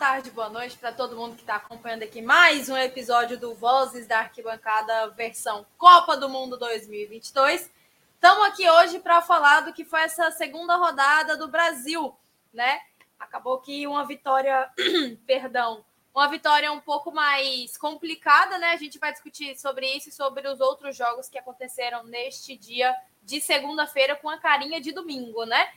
tarde, boa noite para todo mundo que está acompanhando aqui mais um episódio do Vozes da Arquibancada versão Copa do Mundo 2022. Estamos aqui hoje para falar do que foi essa segunda rodada do Brasil, né? Acabou que uma vitória, perdão, uma vitória um pouco mais complicada, né? A gente vai discutir sobre isso e sobre os outros jogos que aconteceram neste dia de segunda-feira com a carinha de domingo, né?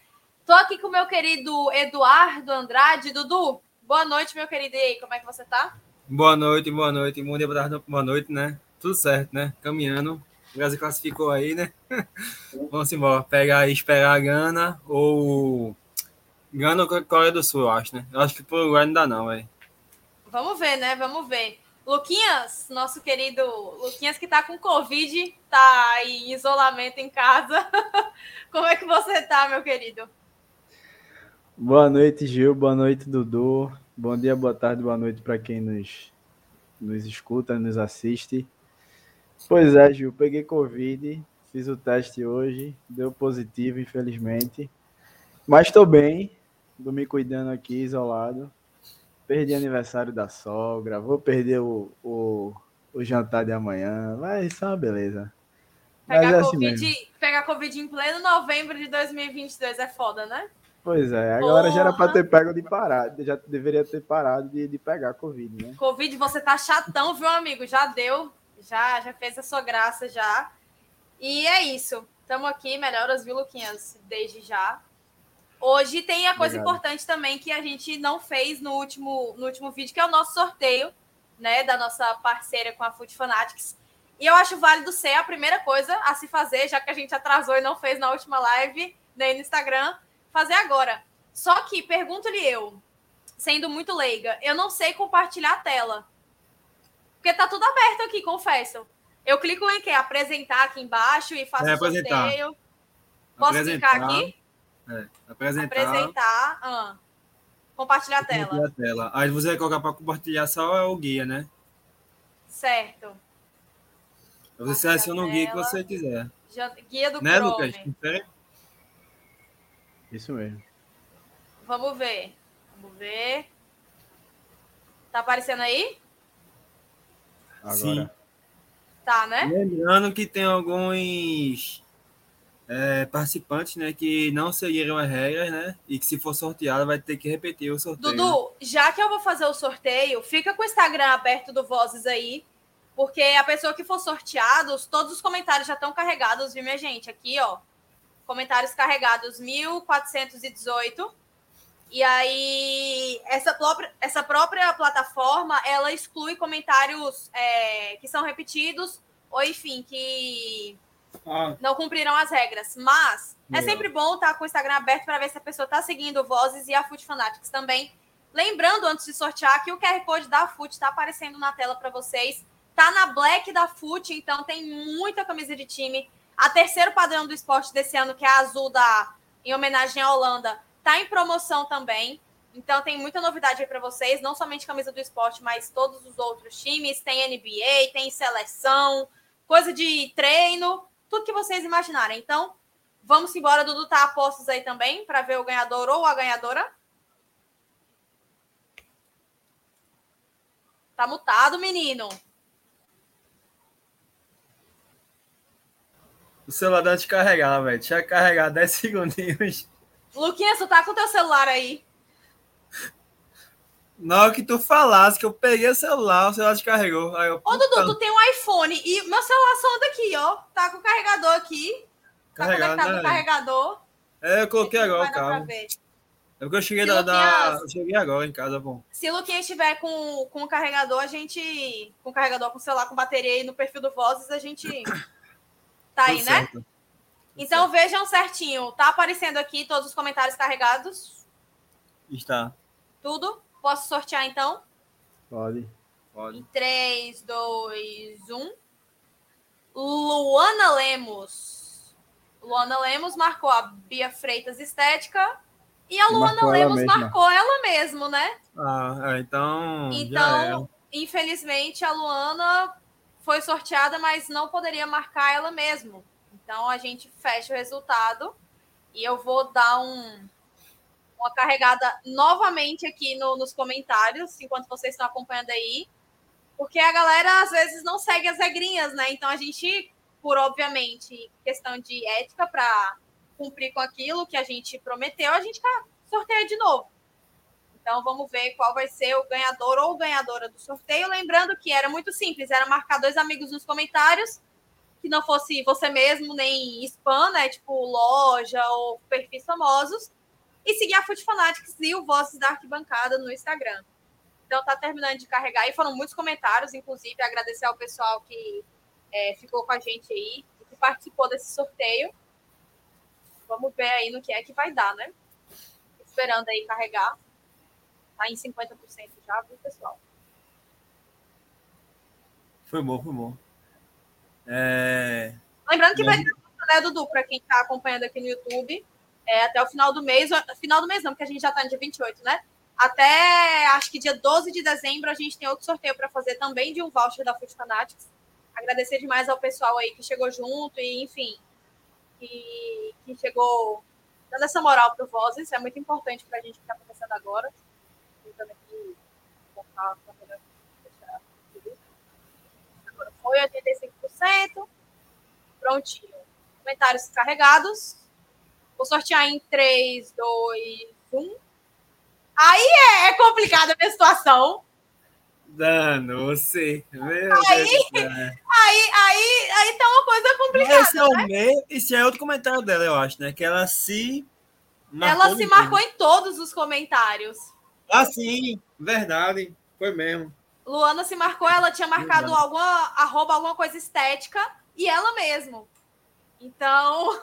Tô aqui com o meu querido Eduardo Andrade. Dudu, boa noite, meu querido. E aí, como é que você tá? Boa noite, boa noite. Bom dia, boa tarde, boa noite, né? Tudo certo, né? Caminhando. O Brasil classificou aí, né? Vamos embora. Pegar, esperar a Gana ou. Gana ou Coreia do Sul, eu acho, né? Eu acho que por Uruguai não dá, não, velho. Vamos ver, né? Vamos ver. Luquinhas, nosso querido Luquinhas que tá com Covid, tá em isolamento em casa. Como é que você tá, meu querido? Boa noite, Gil. Boa noite, Dudu. Bom dia, boa tarde, boa noite para quem nos, nos escuta, nos assiste. Pois é, Gil, peguei Covid, fiz o teste hoje, deu positivo, infelizmente. Mas estou bem, estou me cuidando aqui, isolado. Perdi aniversário da sogra, vou perder o, o, o jantar de amanhã, mas isso é uma beleza. Pegar, é assim COVID, pegar Covid em pleno novembro de 2022 é foda, né? Pois é, agora já era para ter pego de parar, já deveria ter parado de, de pegar Covid, né? Covid, você tá chatão, viu, amigo? Já deu, já, já fez a sua graça já. E é isso. Estamos aqui, melhoras, viu, Luquinhas? Desde já. Hoje tem a coisa Obrigado. importante também que a gente não fez no último, no último vídeo, que é o nosso sorteio, né, da nossa parceira com a Food Fanatics. E eu acho válido ser a primeira coisa a se fazer, já que a gente atrasou e não fez na última live, nem no Instagram, fazer agora. Só que, pergunto-lhe eu, sendo muito leiga, eu não sei compartilhar a tela. Porque tá tudo aberto aqui, confesso. Eu clico em que? Apresentar aqui embaixo e faço é, o sorteio. Posso apresentar. clicar aqui? É, apresentar. Apresentar. Ah. Compartilhar a tela. Compartilhar a tela. Aí você vai colocar para compartilhar só o guia, né? Certo. Você seleciona o guia que você quiser. Guia do né, Chrome. Lucas? Isso mesmo. Vamos ver. Vamos ver. Tá aparecendo aí? Agora. Sim. Tá, né? Lembrando que tem alguns é, participantes, né, que não seguiram as regras, né, e que se for sorteado vai ter que repetir o sorteio. Dudu, já que eu vou fazer o sorteio, fica com o Instagram aberto do Vozes aí, porque a pessoa que for sorteado, todos os comentários já estão carregados, viu, minha gente? Aqui, ó, comentários carregados 1418. E aí, essa própria, essa própria plataforma, ela exclui comentários é, que são repetidos, ou enfim, que ah. não cumpriram as regras. Mas é sempre bom estar com o Instagram aberto para ver se a pessoa está seguindo Vozes e a Foot Fanatics também. Lembrando, antes de sortear, que o QR Code da Foot está aparecendo na tela para vocês. Tá na Black da Foot, então tem muita camisa de time a terceiro padrão do esporte desse ano, que é a azul da em homenagem à Holanda, tá em promoção também. Então tem muita novidade aí para vocês, não somente camisa do esporte, mas todos os outros times, tem NBA, tem seleção, coisa de treino, tudo que vocês imaginarem. Então, vamos embora, Dudu tá apostos aí também para ver o ganhador ou a ganhadora. Tá mutado, menino. Celular dá de carregar, velho. Deixa eu carregar 10 segundinhos. Luquinhas, tu tá com o teu celular aí? Na hora que tu falasse que eu peguei o celular, o celular descarregou. Aí eu, Ô, Dudu, tu tem um iPhone e meu celular só anda aqui, ó. Tá com o carregador aqui. Tá Carregado, conectado né, no carregador. É, eu coloquei agora o cabo. É porque eu cheguei, da, da, eu cheguei agora em casa, bom. Se o Luquinha estiver com, com o carregador, a gente. Com o carregador com o celular com bateria aí no perfil do Vozes, a gente Tá aí, né? Então vejam certinho. Tá aparecendo aqui todos os comentários carregados? Está. Tudo? Posso sortear então? Pode. Pode. Em 3, 2, 1. Luana Lemos. Luana Lemos marcou a Bia Freitas Estética. E a Luana marcou Lemos ela marcou ela mesmo, né? Ah, é, então. Então, infelizmente, a Luana foi sorteada, mas não poderia marcar ela mesmo. Então a gente fecha o resultado e eu vou dar um, um uma carregada novamente aqui no, nos comentários, enquanto vocês estão acompanhando aí. Porque a galera às vezes não segue as regrinhas, né? Então a gente, por obviamente, questão de ética, para cumprir com aquilo que a gente prometeu, a gente sorteia de novo. Então vamos ver qual vai ser o ganhador ou ganhadora do sorteio. Lembrando que era muito simples, era marcar dois amigos nos comentários, que não fosse você mesmo, nem spam, né? Tipo loja ou perfis famosos. E seguir a Food Fanatics e o Vozes da Arquibancada no Instagram. Então tá terminando de carregar e foram muitos comentários, inclusive agradecer ao pessoal que é, ficou com a gente aí que participou desse sorteio. Vamos ver aí no que é que vai dar, né? Esperando aí carregar. Tá em 50% já, viu, pessoal? Foi bom, foi bom. É... Lembrando que vai ter né, Dudu, para quem está acompanhando aqui no YouTube, é, até o final do mês, final do mês não, porque a gente já está no dia 28, né? Até acho que dia 12 de dezembro a gente tem outro sorteio para fazer também de um voucher da Food Fanatics. Agradecer demais ao pessoal aí que chegou junto e, enfim, que, que chegou dando essa moral para o Vozes. É muito importante para a gente que está acontecendo agora a câmera. Agora foi 85%. Prontinho. Comentários carregados. Vou sortear em 3, 2, 1. Aí é, é complicada a minha situação. Danou-se. Aí, aí, aí, aí tá uma coisa complicada. Esse é, o né? esse é outro comentário dela, eu acho, né? Que ela se. Ela se marcou em todos os comentários. Ah, sim, verdade. Foi mesmo. Luana se marcou, ela tinha marcado verdade. alguma arroba, alguma coisa estética, e ela mesmo. Então,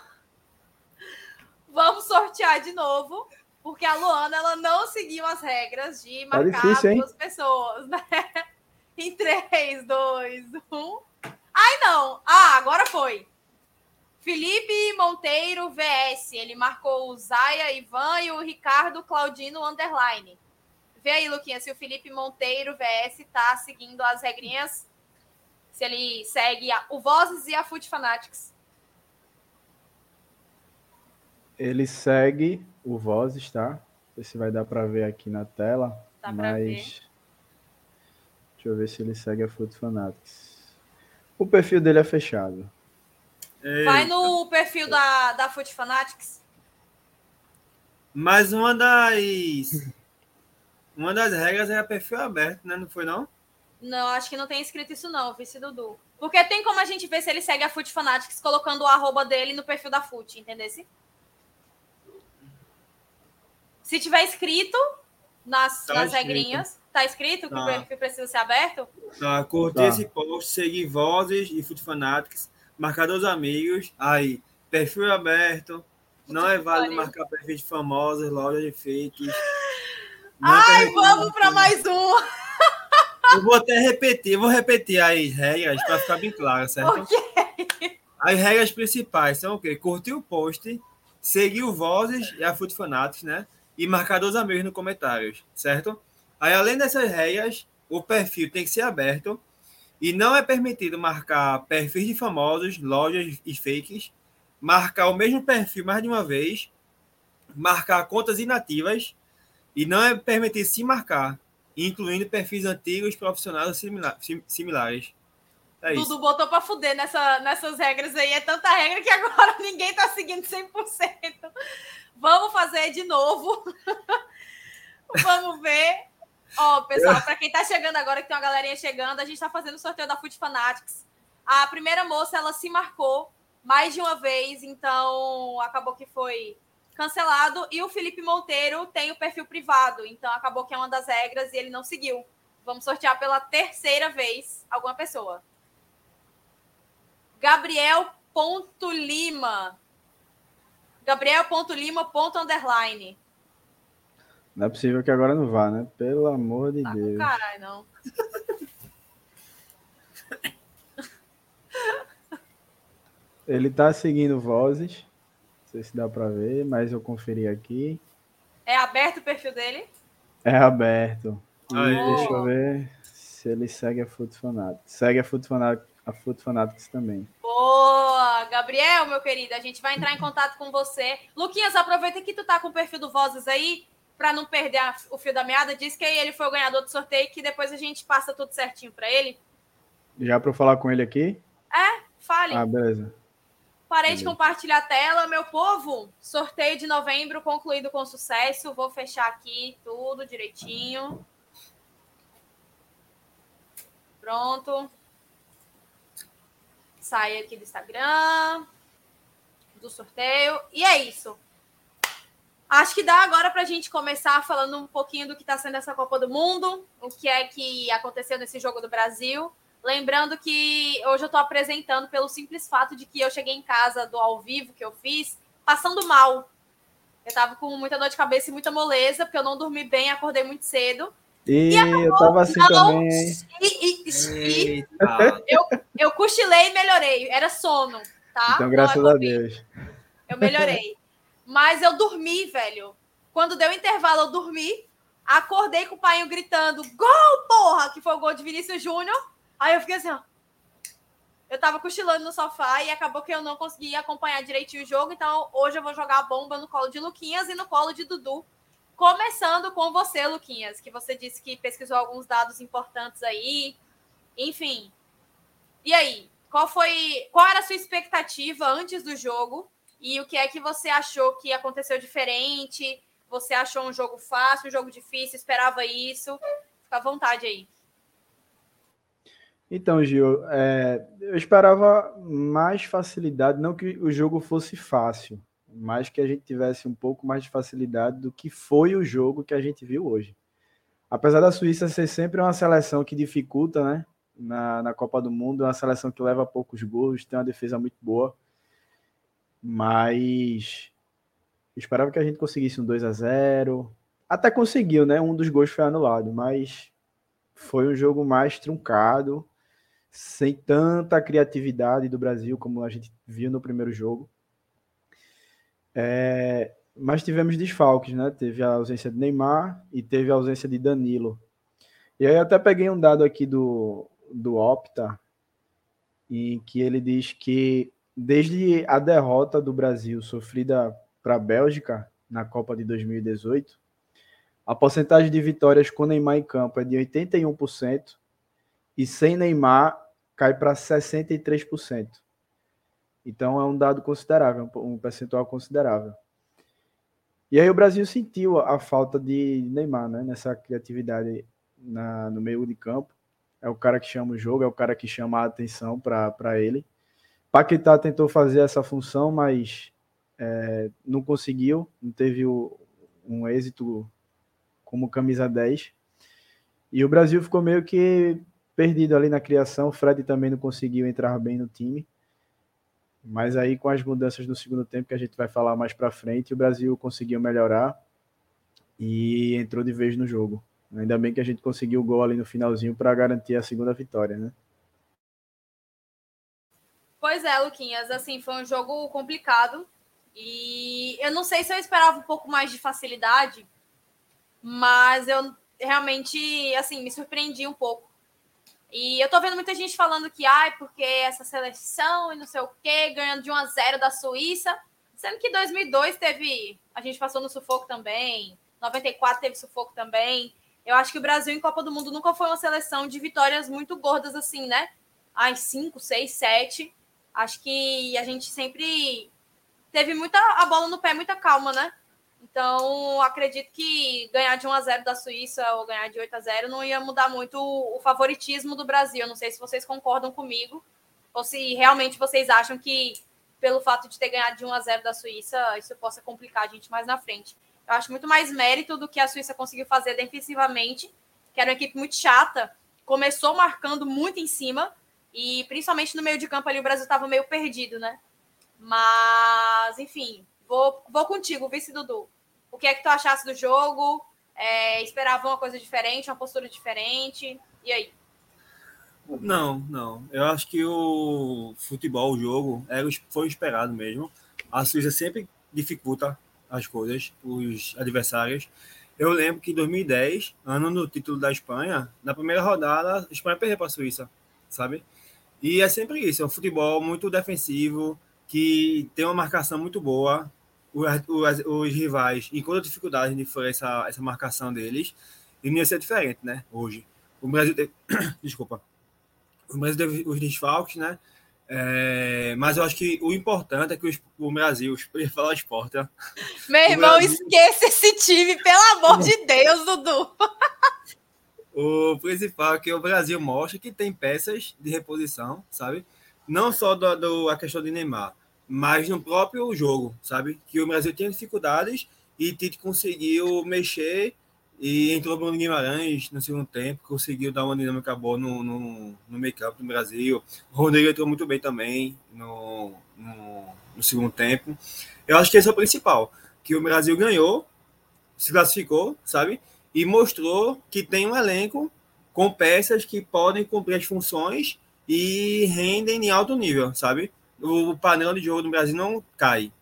vamos sortear de novo, porque a Luana ela não seguiu as regras de tá marcar tá difícil, duas pessoas, né? Em 3, 2, 1. Ai, não! Ah, agora foi. Felipe Monteiro VS. Ele marcou o Zaya Ivan e o Ricardo Claudino Underline. Vê aí, Luquinha, se o Felipe Monteiro VS tá seguindo as regrinhas. Se ele segue a, o Vozes e a Food Fanatics. Ele segue o Vozes, tá? Não sei se vai dar para ver aqui na tela. Dá mas. Deixa eu ver se ele segue a Food Fanatics. O perfil dele é fechado. Vai no perfil da, da Food Fanatics. Mais uma das uma das regras é perfil aberto, né? Não foi, não? Não, acho que não tem escrito isso, não, vice Dudu. Porque tem como a gente ver se ele segue a Foot Fanatics colocando o arroba dele no perfil da Foot, entendeu? Se tiver escrito nas, tá nas escrito. regrinhas, tá escrito que tá. o perfil precisa ser aberto? Tá, curtir tá. esse post, seguir vozes e Foot Fanatics, marcar dois amigos, aí, perfil aberto, não é válido marcar perfis de famosos, lojas de fakes. Ai, vamos para mais um. Eu vou até repetir, vou repetir as regras para ficar bem claro, certo? Okay. As regras principais são o quê? Curtir o post, seguir o Vozes e a Food Fanatics, né? E marcar dois amigos nos comentários, certo? Aí, além dessas regras, o perfil tem que ser aberto e não é permitido marcar perfis de famosos, lojas e fakes, marcar o mesmo perfil mais de uma vez, marcar contas inativas e não é permitido se marcar, incluindo perfis antigos, profissionais similares. É Tudo botou para fuder nessa, nessas regras aí. É tanta regra que agora ninguém está seguindo 100%. Vamos fazer de novo. Vamos ver. Ó, pessoal, para quem está chegando agora, que tem uma galerinha chegando, a gente está fazendo o sorteio da Food Fanatics. A primeira moça, ela se marcou mais de uma vez, então acabou que foi cancelado. E o Felipe Monteiro tem o perfil privado, então acabou que é uma das regras e ele não seguiu. Vamos sortear pela terceira vez alguma pessoa. Gabriel ponto Lima. Gabriel ponto Lima ponto underline. Não é possível que agora não vá, né? Pelo amor de tá Deus. Caralho, não. Ele tá seguindo vozes. Não sei se dá para ver, mas eu conferi aqui. É aberto o perfil dele? É aberto. deixa eu ver se ele segue a Foot Fanatics. Segue a Foot Fanatics, a Foot Fanatics também. Boa! Gabriel, meu querido, a gente vai entrar em contato com você. Luquinhas, aproveita que tu tá com o perfil do Vozes aí, para não perder a, o fio da meada. Diz que ele foi o ganhador do sorteio, que depois a gente passa tudo certinho para ele. Já para falar com ele aqui? É, fale. Ah, beleza. Parei de compartilhar a tela, meu povo. Sorteio de novembro concluído com sucesso. Vou fechar aqui tudo direitinho. Pronto. Sai aqui do Instagram, do sorteio. E é isso. Acho que dá agora para a gente começar falando um pouquinho do que está sendo essa Copa do Mundo, o que é que aconteceu nesse jogo do Brasil. Lembrando que hoje eu estou apresentando pelo simples fato de que eu cheguei em casa do ao vivo que eu fiz, passando mal. Eu estava com muita dor de cabeça e muita moleza, porque eu não dormi bem, acordei muito cedo. E, e eu tava assim também. E, e, e eu, eu cochilei e melhorei. Era sono, tá? Então, graças a Deus. Eu melhorei. Mas eu dormi, velho. Quando deu intervalo, eu dormi. Acordei com o pai gritando: Gol, porra! Que foi o gol de Vinícius Júnior. Aí eu fiquei assim, ó. Eu tava cochilando no sofá e acabou que eu não consegui acompanhar direitinho o jogo. Então, hoje eu vou jogar a bomba no colo de Luquinhas e no colo de Dudu. Começando com você, Luquinhas, que você disse que pesquisou alguns dados importantes aí. Enfim. E aí? Qual foi. Qual era a sua expectativa antes do jogo? E o que é que você achou que aconteceu diferente? Você achou um jogo fácil, um jogo difícil? Esperava isso? Fica à vontade aí. Então, Gil, é, eu esperava mais facilidade, não que o jogo fosse fácil, mas que a gente tivesse um pouco mais de facilidade do que foi o jogo que a gente viu hoje. Apesar da Suíça ser sempre uma seleção que dificulta, né? Na, na Copa do Mundo, é uma seleção que leva poucos gols, tem uma defesa muito boa. Mas esperava que a gente conseguisse um 2 a 0 Até conseguiu, né? Um dos gols foi anulado, mas foi um jogo mais truncado, sem tanta criatividade do Brasil como a gente viu no primeiro jogo. É, mas tivemos desfalques, né? Teve a ausência de Neymar e teve a ausência de Danilo. E aí até peguei um dado aqui do, do Opta, em que ele diz que desde a derrota do Brasil sofrida para a Bélgica na Copa de 2018, a porcentagem de vitórias com Neymar em campo é de 81% e sem Neymar cai para 63%. Então é um dado considerável, um percentual considerável. E aí o Brasil sentiu a falta de Neymar, né? Nessa criatividade na, no meio de campo. É o cara que chama o jogo, é o cara que chama a atenção para ele. Paquetá tentou fazer essa função, mas é, não conseguiu, não teve o, um êxito como camisa 10. E o Brasil ficou meio que perdido ali na criação. O Fred também não conseguiu entrar bem no time. Mas aí, com as mudanças no segundo tempo, que a gente vai falar mais para frente, o Brasil conseguiu melhorar e entrou de vez no jogo. Ainda bem que a gente conseguiu o gol ali no finalzinho para garantir a segunda vitória, né? Pois é, Luquinhas, assim, foi um jogo complicado. E eu não sei se eu esperava um pouco mais de facilidade, mas eu realmente, assim, me surpreendi um pouco. E eu tô vendo muita gente falando que, ai, porque essa seleção e não sei o quê, ganhando de 1 a 0 da Suíça, sendo que 2002 teve, a gente passou no sufoco também, 94 teve sufoco também. Eu acho que o Brasil em Copa do Mundo nunca foi uma seleção de vitórias muito gordas assim, né? Ai, 5, 6, 7. Acho que a gente sempre teve muita a bola no pé, muita calma, né? Então, acredito que ganhar de 1 a 0 da Suíça ou ganhar de 8 a 0 não ia mudar muito o favoritismo do Brasil. Não sei se vocês concordam comigo ou se realmente vocês acham que pelo fato de ter ganhado de 1 a 0 da Suíça, isso possa complicar a gente mais na frente. Eu acho muito mais mérito do que a Suíça conseguiu fazer defensivamente, que era uma equipe muito chata, começou marcando muito em cima e principalmente no meio de campo ali o Brasil estava meio perdido, né? Mas, enfim, vou, vou contigo, vice Dudu. O que é que tu achasse do jogo? É, esperava uma coisa diferente, uma postura diferente? E aí? Não, não. Eu acho que o futebol, o jogo, foi esperado mesmo. A Suíça sempre dificulta as coisas, os adversários. Eu lembro que em 2010, ano do título da Espanha, na primeira rodada, a Espanha perdeu para a Suíça, sabe? E é sempre isso, é um futebol muito defensivo, que tem uma marcação muito boa. Os, os, os rivais encontram dificuldade de fazer essa, essa marcação deles. E não ia ser diferente, né? Hoje. O Brasil teve... Desculpa. O Brasil teve os desfalques, né? É, mas eu acho que o importante é que o, o Brasil, eu ia falar esporte. Meu irmão, Brasil... esqueça esse time, pelo amor de Deus, Dudu. o principal é que o Brasil mostra que tem peças de reposição, sabe? Não só do, do, a questão de Neymar, mas no próprio jogo, sabe? Que o Brasil tinha dificuldades e Tite conseguiu mexer e entrou Bruno Guimarães no segundo tempo, conseguiu dar uma dinâmica boa no, no, no meio-campo do Brasil. O Rodrigo entrou muito bem também no, no, no, segundo tempo. Eu acho que esse é o principal, que o Brasil ganhou, se classificou, sabe? E mostrou que tem um elenco com peças que podem cumprir as funções e rendem em alto nível, sabe? O padrão de jogo do Brasil não cai.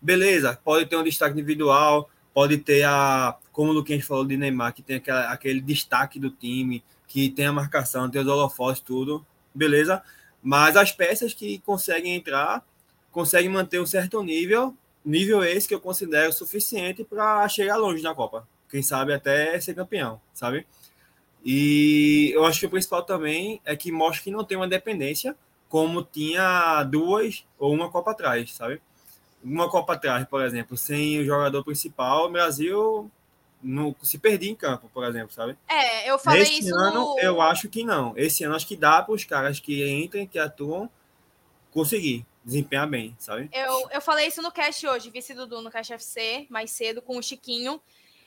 Beleza, pode ter um destaque individual, pode ter a, como o Luquinhas falou de Neymar, que tem aquela, aquele destaque do time, que tem a marcação, tem os holofotes, tudo, beleza? Mas as peças que conseguem entrar, conseguem manter um certo nível, nível esse que eu considero suficiente para chegar longe na Copa. Quem sabe até ser campeão, sabe? E eu acho que o principal também é que mostra que não tem uma dependência como tinha duas ou uma Copa atrás, sabe? uma Copa atrás, por exemplo, sem o jogador principal, o Brasil não se perdia em campo, por exemplo, sabe? É, eu falei Esse isso. ano, no... eu acho que não. Esse ano, acho que dá para os caras que entrem, que atuam, conseguir desempenhar bem, sabe? Eu, eu falei isso no cast hoje, vice Dudu no cast FC, mais cedo, com o Chiquinho.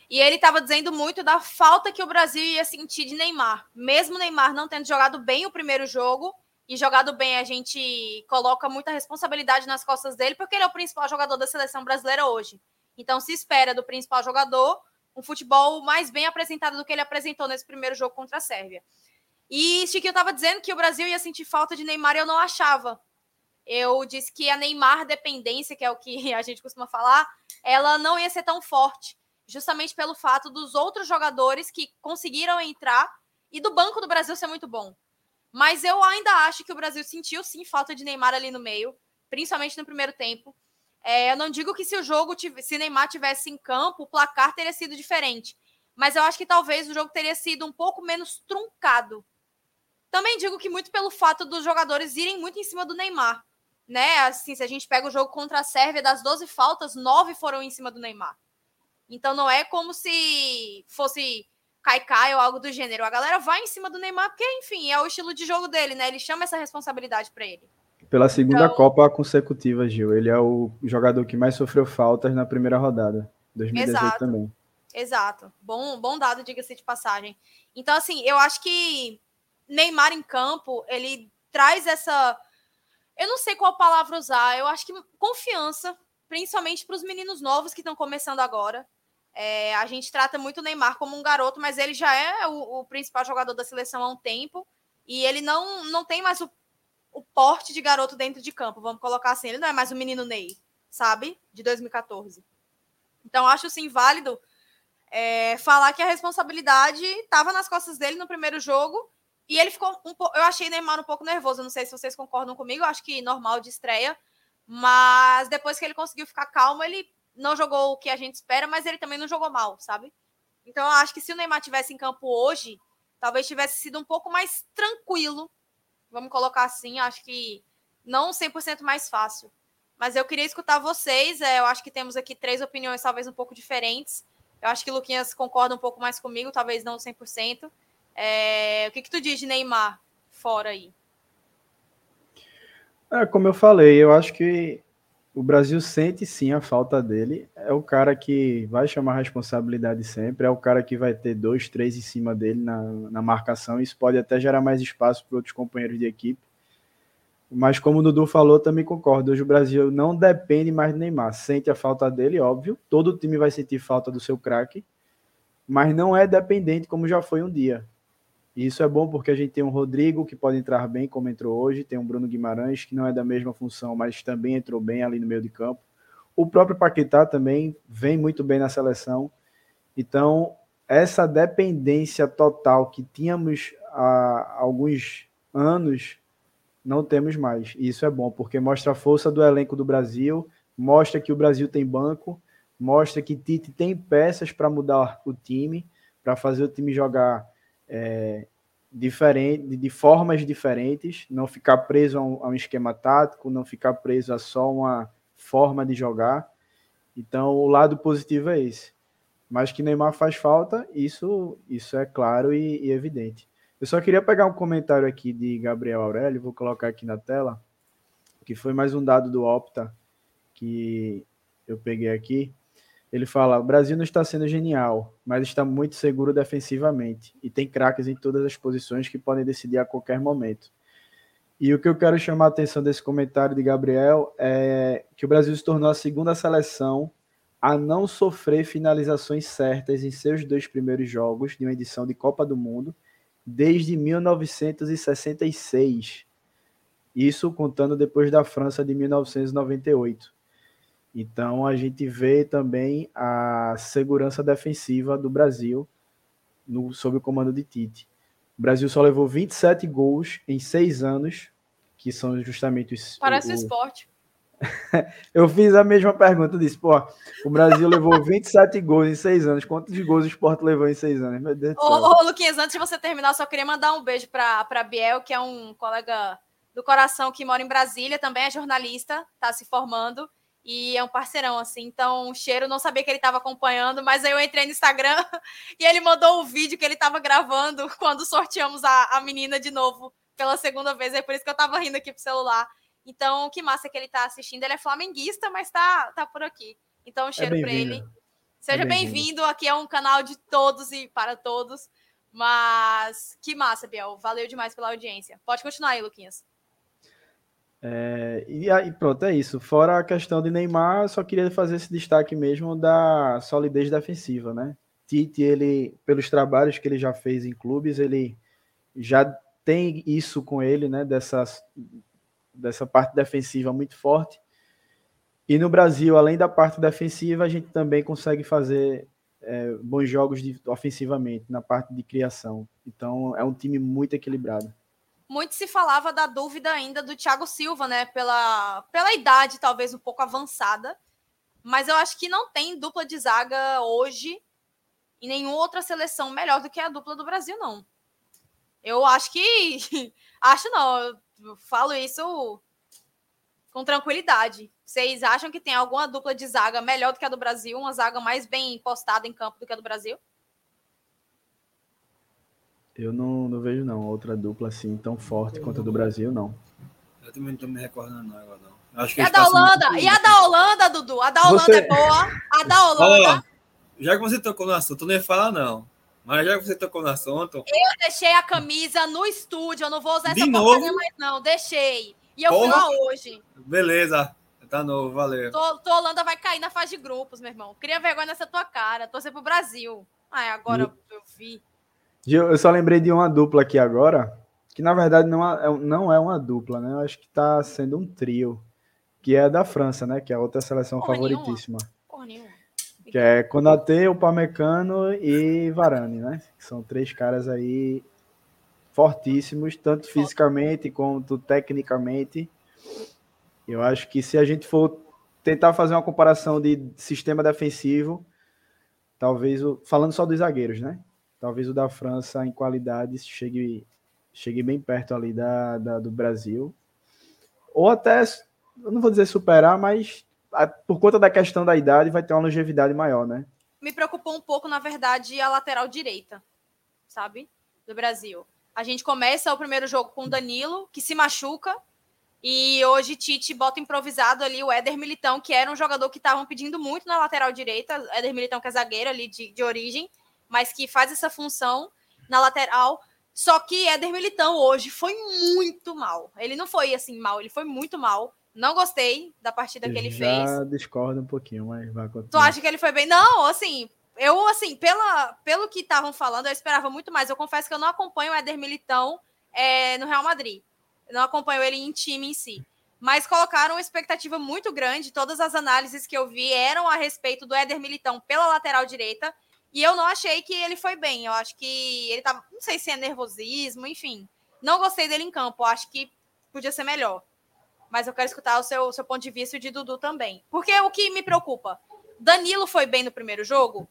E ele estava dizendo muito da falta que o Brasil ia sentir de Neymar. Mesmo Neymar não tendo jogado bem o primeiro jogo, e jogado bem, a gente coloca muita responsabilidade nas costas dele, porque ele é o principal jogador da seleção brasileira hoje. Então se espera do principal jogador um futebol mais bem apresentado do que ele apresentou nesse primeiro jogo contra a Sérvia. E Chiquinho estava dizendo que o Brasil ia sentir falta de Neymar e eu não achava. Eu disse que a Neymar dependência, que é o que a gente costuma falar, ela não ia ser tão forte, justamente pelo fato dos outros jogadores que conseguiram entrar e do banco do Brasil ser muito bom. Mas eu ainda acho que o Brasil sentiu sim falta de Neymar ali no meio, principalmente no primeiro tempo. É, eu não digo que se o jogo, se Neymar tivesse em campo, o placar teria sido diferente. Mas eu acho que talvez o jogo teria sido um pouco menos truncado. Também digo que muito pelo fato dos jogadores irem muito em cima do Neymar. Né? Assim, se a gente pega o jogo contra a Sérvia, das 12 faltas, 9 foram em cima do Neymar. Então não é como se fosse Caicai ou algo do gênero. A galera vai em cima do Neymar porque, enfim, é o estilo de jogo dele, né? Ele chama essa responsabilidade para ele. Pela segunda então... Copa consecutiva, Gil. Ele é o jogador que mais sofreu faltas na primeira rodada. 2018 Exato. também. Exato. Bom, bom dado, diga-se de passagem. Então, assim, eu acho que Neymar em campo, ele traz essa. Eu não sei qual palavra usar. Eu acho que confiança, principalmente para os meninos novos que estão começando agora. É, a gente trata muito o Neymar como um garoto, mas ele já é o, o, principal jogador da seleção há um tempo e ele não, não tem mais o, o porte de garoto dentro de campo, vamos colocar assim. Ele não é mais o menino Ney, sabe? De 2014. Então, acho sim válido é, falar que a responsabilidade estava nas costas dele no primeiro jogo e ele ficou um pouco. Eu achei Neymar um pouco nervoso, não sei se vocês concordam comigo, acho que normal de estreia, mas depois que ele conseguiu ficar calmo, ele não jogou o que a gente espera, mas ele também não jogou mal, sabe? Então eu acho que se o Neymar tivesse em campo hoje, talvez tivesse sido um pouco mais tranquilo. Vamos colocar assim, acho que não 100% mais fácil. Mas eu queria escutar vocês. É, eu acho que temos aqui três opiniões, talvez um pouco diferentes. Eu acho que o Luquinhas concorda um pouco mais comigo, talvez não 100%. É, o que, que tu diz de Neymar fora aí? É, como eu falei, eu acho que o Brasil sente sim a falta dele. É o cara que vai chamar responsabilidade sempre, é o cara que vai ter dois, três em cima dele na, na marcação. Isso pode até gerar mais espaço para outros companheiros de equipe. Mas como o Dudu falou, também concordo. Hoje o Brasil não depende mais do Neymar. Sente a falta dele, óbvio. Todo time vai sentir falta do seu craque, mas não é dependente como já foi um dia. E isso é bom porque a gente tem um Rodrigo que pode entrar bem, como entrou hoje, tem um Bruno Guimarães que não é da mesma função, mas também entrou bem ali no meio de campo. O próprio Paquetá também vem muito bem na seleção. Então, essa dependência total que tínhamos há alguns anos não temos mais. E isso é bom, porque mostra a força do elenco do Brasil, mostra que o Brasil tem banco, mostra que Tite tem peças para mudar o time, para fazer o time jogar é, diferente, de formas diferentes, não ficar preso a um, a um, esquema tático, não ficar preso a só uma forma de jogar. Então, o lado positivo é esse. Mas que Neymar faz falta, isso, isso é claro e, e evidente. Eu só queria pegar um comentário aqui de Gabriel Aurélio, vou colocar aqui na tela, que foi mais um dado do Opta que eu peguei aqui. Ele fala: o Brasil não está sendo genial, mas está muito seguro defensivamente e tem craques em todas as posições que podem decidir a qualquer momento. E o que eu quero chamar a atenção desse comentário de Gabriel é que o Brasil se tornou a segunda seleção a não sofrer finalizações certas em seus dois primeiros jogos de uma edição de Copa do Mundo desde 1966. Isso contando depois da França de 1998. Então a gente vê também a segurança defensiva do Brasil no, sob o comando de Tite. O Brasil só levou 27 gols em seis anos, que são justamente os. Parece o, esporte. eu fiz a mesma pergunta, disse, pô, o Brasil levou 27 gols em seis anos. Quantos gols o esporte levou em seis anos? Meu Deus ô, ô, Luquinhas, antes de você terminar, só queria mandar um beijo para Biel, que é um colega do coração que mora em Brasília, também é jornalista, está se formando e é um parceirão, assim. Então, o cheiro não sabia que ele estava acompanhando, mas aí eu entrei no Instagram e ele mandou o vídeo que ele estava gravando quando sorteamos a, a menina de novo pela segunda vez. É por isso que eu estava rindo aqui pro celular. Então, que massa que ele está assistindo. Ele é flamenguista, mas tá, tá por aqui. Então, um é cheiro é para ele. Seja é bem-vindo. Bem aqui é um canal de todos e para todos. Mas que massa, Biel. Valeu demais pela audiência. Pode continuar aí, Luquinhas. É, e aí, pronto, é isso. Fora a questão de Neymar, só queria fazer esse destaque mesmo da solidez defensiva, né? Tite, ele, pelos trabalhos que ele já fez em clubes, ele já tem isso com ele, né? Dessa, dessa parte defensiva muito forte. E no Brasil, além da parte defensiva, a gente também consegue fazer é, bons jogos de, ofensivamente, na parte de criação. Então, é um time muito equilibrado muito se falava da dúvida ainda do Thiago Silva, né? Pela, pela idade talvez um pouco avançada. Mas eu acho que não tem dupla de zaga hoje em nenhuma outra seleção melhor do que a dupla do Brasil, não. Eu acho que. acho não, eu falo isso com tranquilidade. Vocês acham que tem alguma dupla de zaga melhor do que a do Brasil? Uma zaga mais bem postada em campo do que a do Brasil? Eu não, não vejo, não. Outra dupla assim tão forte quanto a do Brasil, não. Eu também não tô me recordando não, agora, não. Acho que e a da Holanda? E a da Holanda, Dudu? A da Holanda você... é boa. A da Holanda. Oh, já que você tocou no assunto, eu não ia falar, não. Mas já que você tocou no assunto. Eu deixei a camisa no estúdio. Eu não vou usar essa novo? porcaria mais, não. Deixei. E eu Porra. fui lá hoje. Beleza. Tá novo, valeu. Tô, tô Holanda vai cair na fase de grupos, meu irmão. Cria vergonha nessa tua cara. Torcer pro Brasil. Ah, agora e... eu vi. Eu só lembrei de uma dupla aqui agora, que na verdade não é, não é uma dupla, né? Eu acho que está sendo um trio, que é da França, né? Que é a outra seleção Porra favoritíssima. Nenhuma. Que é Konaté, o Pamecano e Varane, né? Que são três caras aí fortíssimos, tanto fisicamente quanto tecnicamente. Eu acho que se a gente for tentar fazer uma comparação de sistema defensivo, talvez, falando só dos zagueiros, né? Talvez o da França em qualidade chegue, chegue bem perto ali da, da do Brasil. Ou até, eu não vou dizer superar, mas a, por conta da questão da idade vai ter uma longevidade maior, né? Me preocupou um pouco, na verdade, a lateral direita, sabe? Do Brasil. A gente começa o primeiro jogo com o Danilo, que se machuca, e hoje Tite bota improvisado ali o Éder Militão, que era um jogador que estavam pedindo muito na lateral direita. Éder Militão, que é zagueiro ali de, de origem mas que faz essa função na lateral. Só que Éder Militão hoje foi muito mal. Ele não foi assim mal, ele foi muito mal. Não gostei da partida que ele fez. Discordo um pouquinho, mas vai continuar. Tu acha que ele foi bem? Não, assim, eu, assim, pela, pelo que estavam falando, eu esperava muito mais. Eu confesso que eu não acompanho o Éder Militão é, no Real Madrid. Eu não acompanho ele em time em si. Mas colocaram uma expectativa muito grande. Todas as análises que eu vi eram a respeito do Éder Militão pela lateral direita. E eu não achei que ele foi bem. Eu acho que ele tava. Não sei se é nervosismo, enfim. Não gostei dele em campo. Eu acho que podia ser melhor. Mas eu quero escutar o seu, seu ponto de vista de Dudu também. Porque o que me preocupa? Danilo foi bem no primeiro jogo?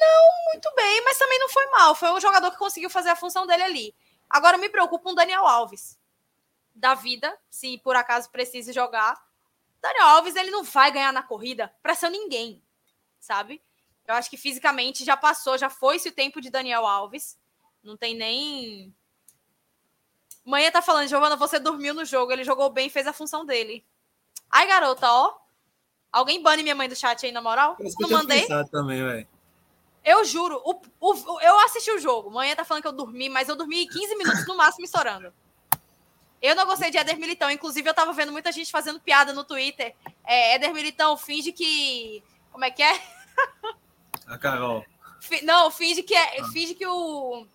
Não muito bem, mas também não foi mal. Foi um jogador que conseguiu fazer a função dele ali. Agora me preocupa um Daniel Alves da vida, se por acaso precise jogar. Daniel Alves ele não vai ganhar na corrida para ser ninguém, sabe? Eu acho que fisicamente já passou, já foi esse o tempo de Daniel Alves. Não tem nem. Manhã tá falando, Giovana, você dormiu no jogo, ele jogou bem, fez a função dele. Ai, garota, ó. Alguém bane minha mãe do chat aí, na moral? Não mandei. Também. Eu juro, o, o, eu assisti o jogo. Manhã tá falando que eu dormi, mas eu dormi 15 minutos no máximo estourando. Eu não gostei de Éder Militão. Inclusive, eu tava vendo muita gente fazendo piada no Twitter. É, Éder Militão finge que. Como é que é? A Carol. Não, finge que, é, ah. finge que o.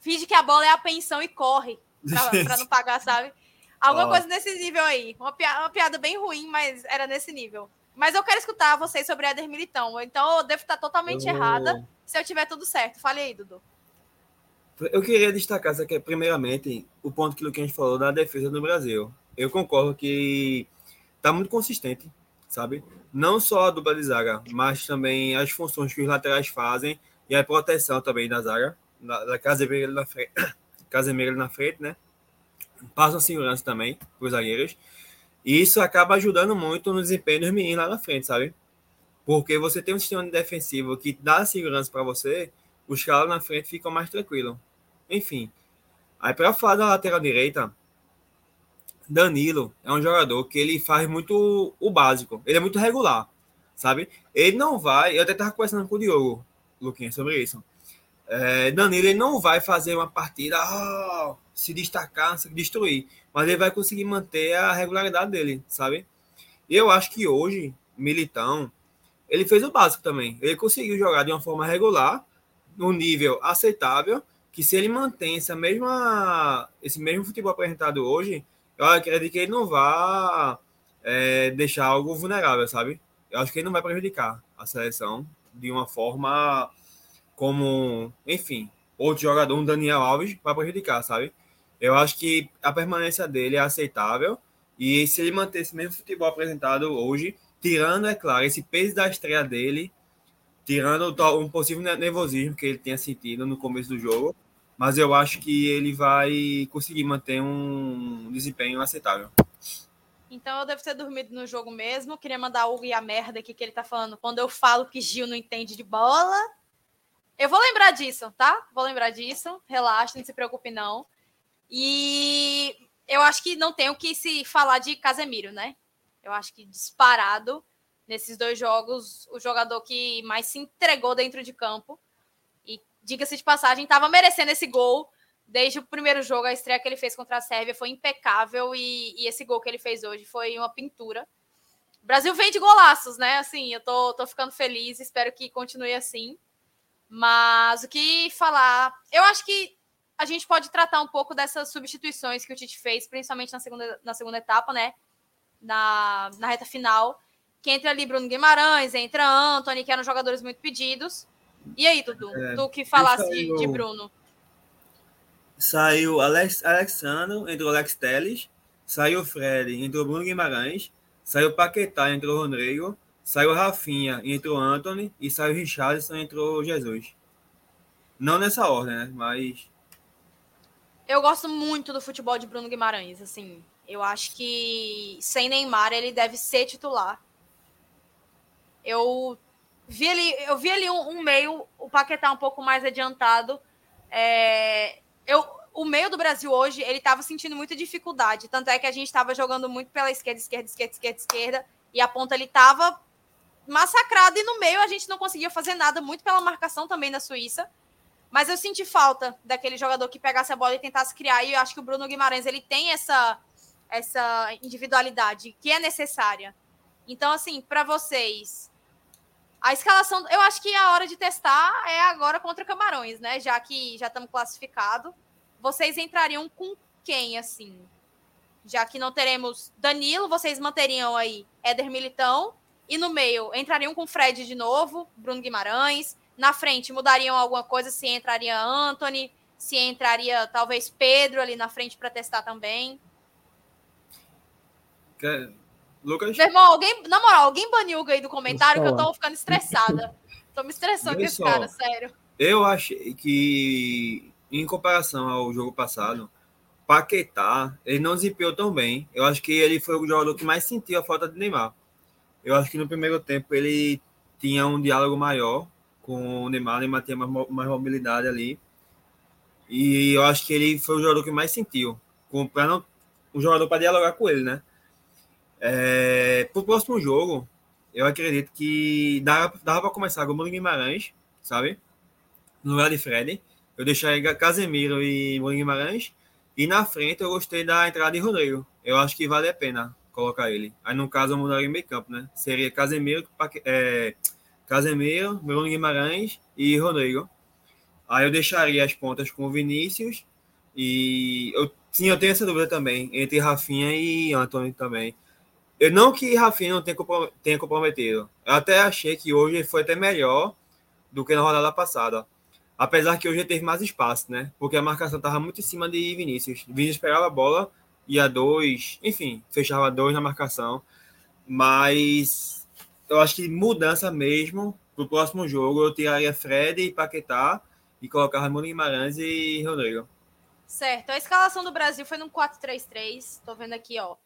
Finge que a bola é a pensão e corre. Pra, pra não pagar, sabe? Alguma oh. coisa nesse nível aí. Uma piada, uma piada bem ruim, mas era nesse nível. Mas eu quero escutar vocês sobre Éder Militão. Então eu devo estar totalmente eu... errada se eu tiver tudo certo. Fale aí, Dudu. Eu queria destacar, aqui, primeiramente, o ponto que o Luquinhas falou da defesa do Brasil. Eu concordo que está muito consistente, sabe? Não só a dupla de zaga, mas também as funções que os laterais fazem e a proteção também da zaga, da, da Casemiro na frente, Casemiro na frente, né? Passam segurança também para os zagueiros. E isso acaba ajudando muito no desempenho dos meninos lá na frente, sabe? Porque você tem um sistema defensivo que dá segurança para você, os caras na frente ficam mais tranquilos. Enfim. Aí para falar da lateral direita, Danilo é um jogador que ele faz muito o básico. Ele é muito regular, sabe? Ele não vai. Eu até estava conversando com o Diogo, Luquinha, sobre isso. É, Danilo ele não vai fazer uma partida oh, se destacar, se destruir, mas ele vai conseguir manter a regularidade dele, sabe? Eu acho que hoje, Militão, ele fez o básico também. Ele conseguiu jogar de uma forma regular, no nível aceitável, que se ele mantém essa mesma, esse mesmo futebol apresentado hoje, eu acredito que ele não vai é, deixar algo vulnerável, sabe? Eu acho que ele não vai prejudicar a seleção de uma forma como, enfim, outro jogador, um Daniel Alves, vai prejudicar, sabe? Eu acho que a permanência dele é aceitável e se ele manter esse mesmo futebol apresentado hoje, tirando, é claro, esse peso da estreia dele, tirando um possível nervosismo que ele tenha sentido no começo do jogo, mas eu acho que ele vai conseguir manter um desempenho aceitável. Então eu devo ter dormido no jogo mesmo. Queria mandar o Hugo e a merda aqui que ele tá falando. Quando eu falo que Gil não entende de bola. Eu vou lembrar disso, tá? Vou lembrar disso. Relaxa, não se preocupe, não. E eu acho que não tem o que se falar de Casemiro, né? Eu acho que disparado nesses dois jogos, o jogador que mais se entregou dentro de campo. Diga-se de passagem, estava merecendo esse gol desde o primeiro jogo. A estreia que ele fez contra a Sérvia foi impecável e, e esse gol que ele fez hoje foi uma pintura. O Brasil vem de golaços, né? Assim, eu tô, tô ficando feliz, espero que continue assim. Mas o que falar? Eu acho que a gente pode tratar um pouco dessas substituições que o Tite fez, principalmente na segunda, na segunda etapa, né? Na, na reta final. Que entra ali Bruno Guimarães, entra Anthony, que eram jogadores muito pedidos. E aí, Dudu? É, tu que falasse saiu, de Bruno. Saiu Alex, Alexandre, entrou Alex Teles. Saiu Fred, entrou Bruno Guimarães. Saiu Paquetá, entrou Rodrigo. Saiu Rafinha, entrou Anthony. E saiu Richardson, entrou Jesus. Não nessa ordem, né? Mas eu gosto muito do futebol de Bruno Guimarães, assim. Eu acho que sem Neymar ele deve ser titular. Eu vi ali, eu vi ali um, um meio, o Paquetá um pouco mais adiantado. É, eu, o meio do Brasil hoje, ele estava sentindo muita dificuldade. Tanto é que a gente estava jogando muito pela esquerda, esquerda, esquerda, esquerda, esquerda. E a ponta ele estava massacrado. E no meio a gente não conseguia fazer nada, muito pela marcação também da Suíça. Mas eu senti falta daquele jogador que pegasse a bola e tentasse criar. E eu acho que o Bruno Guimarães ele tem essa, essa individualidade que é necessária. Então, assim, para vocês, a escalação. Eu acho que a hora de testar é agora contra Camarões, né? Já que já estamos classificados. Vocês entrariam com quem, assim? Já que não teremos Danilo, vocês manteriam aí Éder Militão. E no meio, entrariam com Fred de novo, Bruno Guimarães. Na frente, mudariam alguma coisa se entraria Anthony, se entraria talvez Pedro ali na frente para testar também. Lucas? Meu irmão, alguém, na moral, alguém baniu o aí do comentário que eu tô ficando estressada. tô me estressando com esse cara, sério. Eu achei que, em comparação ao jogo passado, Paquetá, ele não desempenhou tão bem. Eu acho que ele foi o jogador que mais sentiu a falta de Neymar. Eu acho que no primeiro tempo ele tinha um diálogo maior com o Neymar, o Neymar tinha mais, mais mobilidade ali. E eu acho que ele foi o jogador que mais sentiu, para não um jogador para dialogar com ele, né? É, para o próximo jogo, eu acredito que dava, dava para começar com o Guimarães, sabe? No lugar de Fred. Eu deixaria Casemiro e Bruno Guimarães. E na frente eu gostei da entrada de Rodrigo. Eu acho que vale a pena colocar ele. Aí no caso eu mudaria meio campo, né? Seria Casemiro, é, Casemiro, Bruno Guimarães e Rodrigo. Aí eu deixaria as pontas com o Vinícius e eu sim, eu tenho essa dúvida também entre Rafinha e Antônio também. Eu não que Rafinha não tenha comprometido. Eu até achei que hoje foi até melhor do que na rodada passada. Apesar que hoje teve mais espaço, né? Porque a marcação estava muito em cima de Vinícius. Vinícius pegava a bola, ia dois, enfim, fechava dois na marcação. Mas eu acho que mudança mesmo pro próximo jogo eu tiraria Fred e Paquetá e colocar Ramon Guimarães e Rodrigo. Certo. A escalação do Brasil foi no 4-3-3. Tô vendo aqui, ó.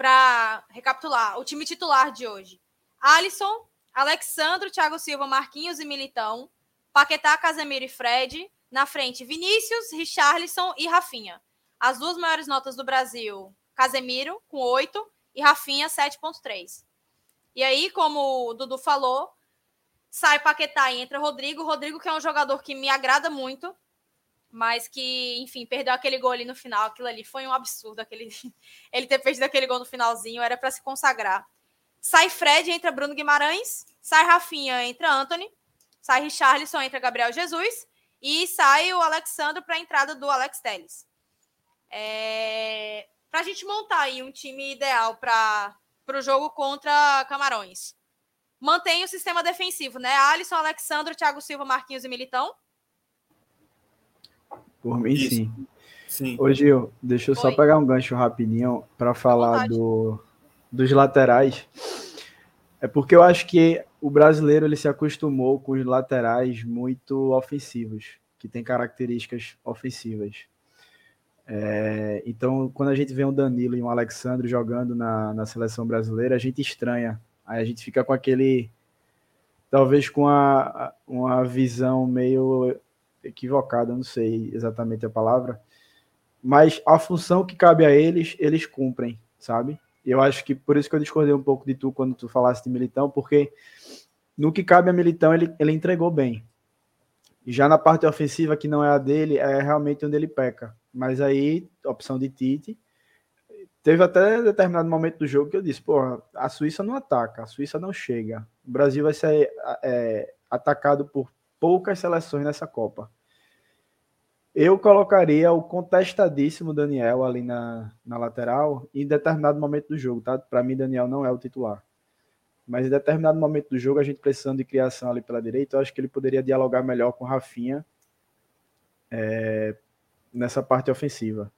Para recapitular, o time titular de hoje: Alisson, Alexandro, Thiago Silva, Marquinhos e Militão. Paquetá, Casemiro e Fred. Na frente, Vinícius, Richarlison e Rafinha. As duas maiores notas do Brasil, Casemiro, com 8, e Rafinha, 7,3. E aí, como o Dudu falou, sai Paquetá e entra Rodrigo. Rodrigo, que é um jogador que me agrada muito, mas que, enfim, perdeu aquele gol ali no final. Aquilo ali foi um absurdo. Aquele... Ele ter perdido aquele gol no finalzinho era para se consagrar. Sai Fred, entra Bruno Guimarães. Sai Rafinha, entra Anthony. Sai Richarlison, entra Gabriel Jesus. E sai o Alexandre para a entrada do Alex Telles. É... Para a gente montar aí um time ideal para o jogo contra Camarões. Mantém o sistema defensivo, né? Alisson, Alexandre, Thiago Silva, Marquinhos e Militão. Por mim, Isso. sim. sim. Ô, Gil, deixa eu Oi. só pegar um gancho rapidinho para falar do, dos laterais. É porque eu acho que o brasileiro ele se acostumou com os laterais muito ofensivos, que tem características ofensivas. É, então, quando a gente vê um Danilo e um Alexandre jogando na, na seleção brasileira, a gente estranha. Aí a gente fica com aquele. Talvez com a, uma visão meio equivocada, não sei exatamente a palavra. Mas a função que cabe a eles, eles cumprem, sabe? Eu acho que por isso que eu discordei um pouco de tu quando tu falaste de Militão, porque no que cabe a Militão, ele, ele entregou bem. Já na parte ofensiva, que não é a dele, é realmente onde ele peca. Mas aí, opção de Tite. Teve até determinado momento do jogo que eu disse: pô, a Suíça não ataca, a Suíça não chega. O Brasil vai ser é, atacado por poucas seleções nessa Copa. Eu colocaria o contestadíssimo Daniel ali na, na lateral em determinado momento do jogo, tá? Para mim, Daniel não é o titular. Mas em determinado momento do jogo, a gente precisando de criação ali pela direita, eu acho que ele poderia dialogar melhor com o Rafinha é, nessa parte ofensiva.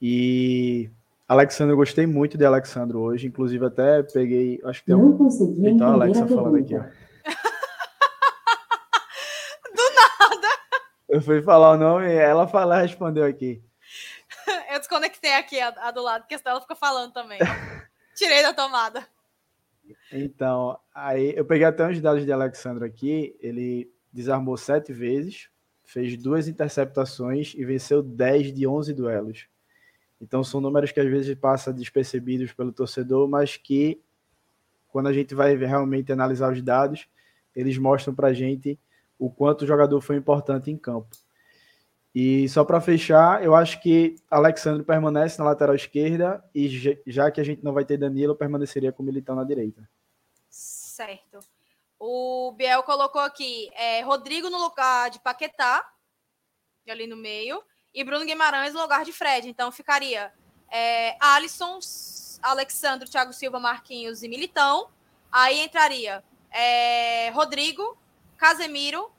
E Alexandre, eu gostei muito de Alexandre hoje, inclusive até peguei, acho que tem um... consegui então, Alexa falando aqui, ó. Do nada. Eu fui falar o nome, ela falou, respondeu aqui. Eu desconectei aqui a, a do lado, porque ela fica falando também. Tirei da tomada. Então, aí eu peguei até uns dados de Alexandre aqui. Ele desarmou sete vezes, fez duas interceptações e venceu 10 de 11 duelos. Então, são números que às vezes passam despercebidos pelo torcedor, mas que, quando a gente vai realmente analisar os dados, eles mostram para a gente o quanto o jogador foi importante em campo. E só para fechar, eu acho que Alexandre permanece na lateral esquerda e já que a gente não vai ter Danilo, permaneceria com o Militão na direita. Certo. O Biel colocou aqui é, Rodrigo no lugar de Paquetá, ali no meio, e Bruno Guimarães no lugar de Fred. Então ficaria é, Alisson, Alexandre, Thiago Silva, Marquinhos e Militão. Aí entraria é, Rodrigo, Casemiro,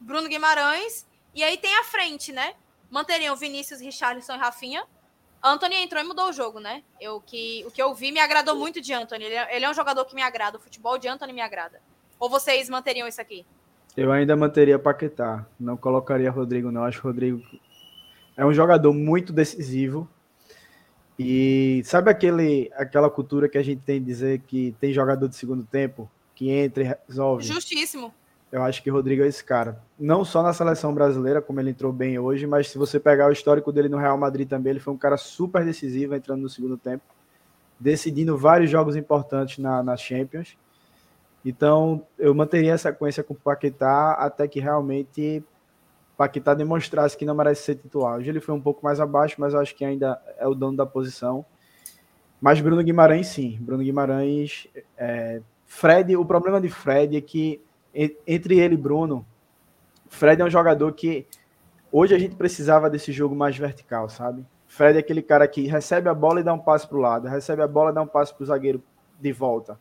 Bruno Guimarães E aí tem a frente, né? Manteriam Vinícius, Richarlison e Rafinha. Anthony entrou e mudou o jogo, né? Eu, que, o que eu vi me agradou muito de Anthony. Ele, é, ele é um jogador que me agrada. O futebol de Anthony me agrada. Ou vocês manteriam isso aqui? Eu ainda manteria Paquetá. Não colocaria Rodrigo, não. Acho que Rodrigo é um jogador muito decisivo. E sabe aquele, aquela cultura que a gente tem de dizer que tem jogador de segundo tempo que entra e resolve? Justíssimo. Eu acho que Rodrigo é esse cara. Não só na seleção brasileira, como ele entrou bem hoje, mas se você pegar o histórico dele no Real Madrid também, ele foi um cara super decisivo entrando no segundo tempo, decidindo vários jogos importantes na, na Champions. Então, eu manteria a sequência com o Paquetá até que realmente Paquetá demonstrasse que não merece ser titular. Hoje ele foi um pouco mais abaixo, mas acho que ainda é o dono da posição. Mas Bruno Guimarães, sim. Bruno Guimarães. É... Fred, o problema de Fred é que entre ele e Bruno, Fred é um jogador que hoje a gente precisava desse jogo mais vertical, sabe? Fred é aquele cara que recebe a bola e dá um passe para o lado, recebe a bola e dá um passe para o zagueiro de volta.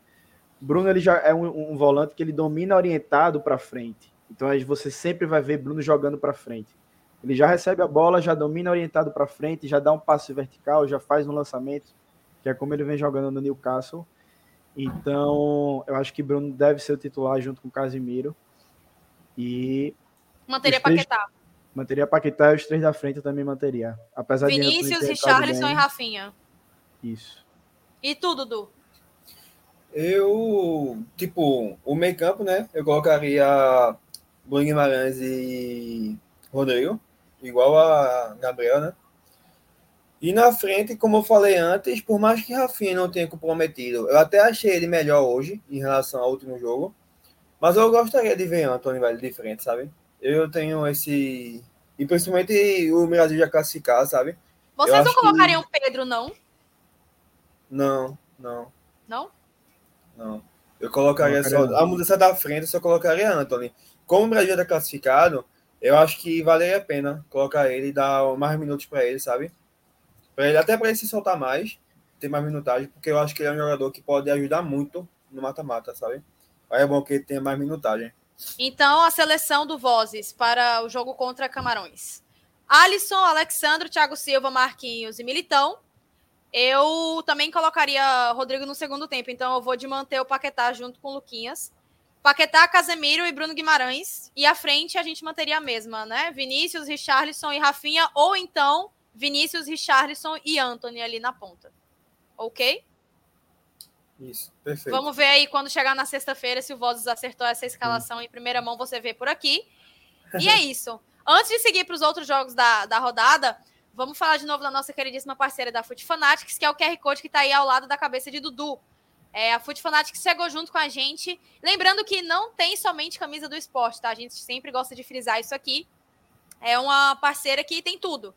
Bruno ele já é um, um volante que ele domina orientado para frente. Então você sempre vai ver Bruno jogando para frente. Ele já recebe a bola, já domina orientado para frente, já dá um passe vertical, já faz um lançamento, que é como ele vem jogando no Newcastle. Então, eu acho que Bruno deve ser o titular junto com o Casimiro. E. Manteria três, Paquetá. Manteria Paquetá e os três da frente eu também manteria. Apesar Vinícius, Richarlison e Rafinha. Isso. E tu, Dudu? Eu, tipo, o meio campo, né? Eu colocaria Bruno Guimarães e Rodrigo, igual a Gabriel, né? E na frente, como eu falei antes, por mais que Rafinha não tenha comprometido, eu até achei ele melhor hoje em relação ao último jogo. Mas eu gostaria de ver Antônio velho de frente, sabe? Eu tenho esse. E principalmente o Brasil já classificar, sabe? Vocês não colocariam que... Pedro, não? Não, não. Não? Não. Eu colocaria só. A mudança da frente, eu só colocaria Anthony. Como o Brasil está classificado, eu acho que valeria a pena colocar ele e dar mais minutos para ele, sabe? Ele, até para ele se soltar mais, ter mais minutagem, porque eu acho que ele é um jogador que pode ajudar muito no mata-mata, sabe? Aí é bom que ele tenha mais minutagem. Então, a seleção do Vozes para o jogo contra Camarões. Alisson, Alexandre, Thiago Silva, Marquinhos e Militão. Eu também colocaria Rodrigo no segundo tempo, então eu vou de manter o Paquetá junto com o Luquinhas. Paquetá, Casemiro e Bruno Guimarães. E à frente a gente manteria a mesma, né? Vinícius, Richarlison e Rafinha, ou então Vinícius, Richarlison e Anthony ali na ponta. Ok? Isso, perfeito. Vamos ver aí quando chegar na sexta-feira se o Vozes acertou essa escalação em primeira mão, você vê por aqui. E é isso. Antes de seguir para os outros jogos da, da rodada, vamos falar de novo da nossa queridíssima parceira da Foot Fanatics, que é o QR Code que está aí ao lado da cabeça de Dudu. É, a Foot Fanatics chegou junto com a gente. Lembrando que não tem somente camisa do esporte, tá? A gente sempre gosta de frisar isso aqui. É uma parceira que tem tudo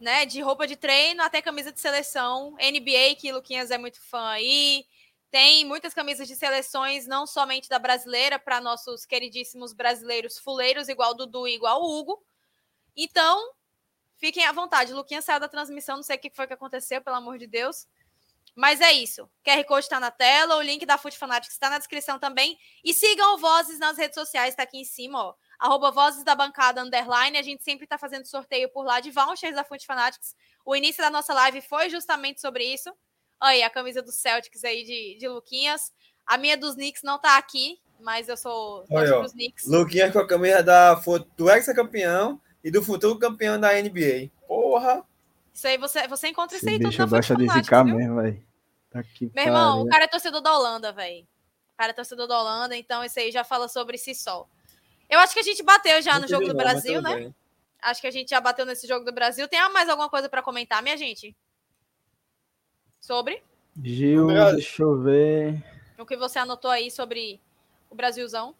né? De roupa de treino até camisa de seleção. NBA, que Luquinhas é muito fã aí. Tem muitas camisas de seleções, não somente da brasileira, para nossos queridíssimos brasileiros fuleiros, igual Dudu e igual Hugo. Então, fiquem à vontade. Luquinha saiu da transmissão, não sei o que foi que aconteceu, pelo amor de Deus. Mas é isso. QR Code está na tela, o link da Foot Fanatics está na descrição também. E sigam o Vozes nas redes sociais, está aqui em cima, ó arroba Vozes da Bancada Underline. A gente sempre está fazendo sorteio por lá de vouchers da Fonte Fanatics. O início da nossa live foi justamente sobre isso. Aí, a camisa do Celtics aí de, de Luquinhas. A minha dos Knicks não tá aqui, mas eu sou dos Knicks. Luquinhas com a camisa da, do ex-campeão e do futuro campeão da NBA. Porra! Isso aí, você, você encontra isso aí tudo na Fonte Fanatics, de zicar mesmo, velho. Tá Meu irmão, o cara é torcedor da Holanda, velho. O cara é torcedor da Holanda, então isso aí já fala sobre si só. Eu acho que a gente bateu já Muito no jogo do Brasil, né? Bem. Acho que a gente já bateu nesse jogo do Brasil. Tem mais alguma coisa para comentar, minha gente? Sobre? Gil, deixa eu ver. O que você anotou aí sobre o Brasilzão?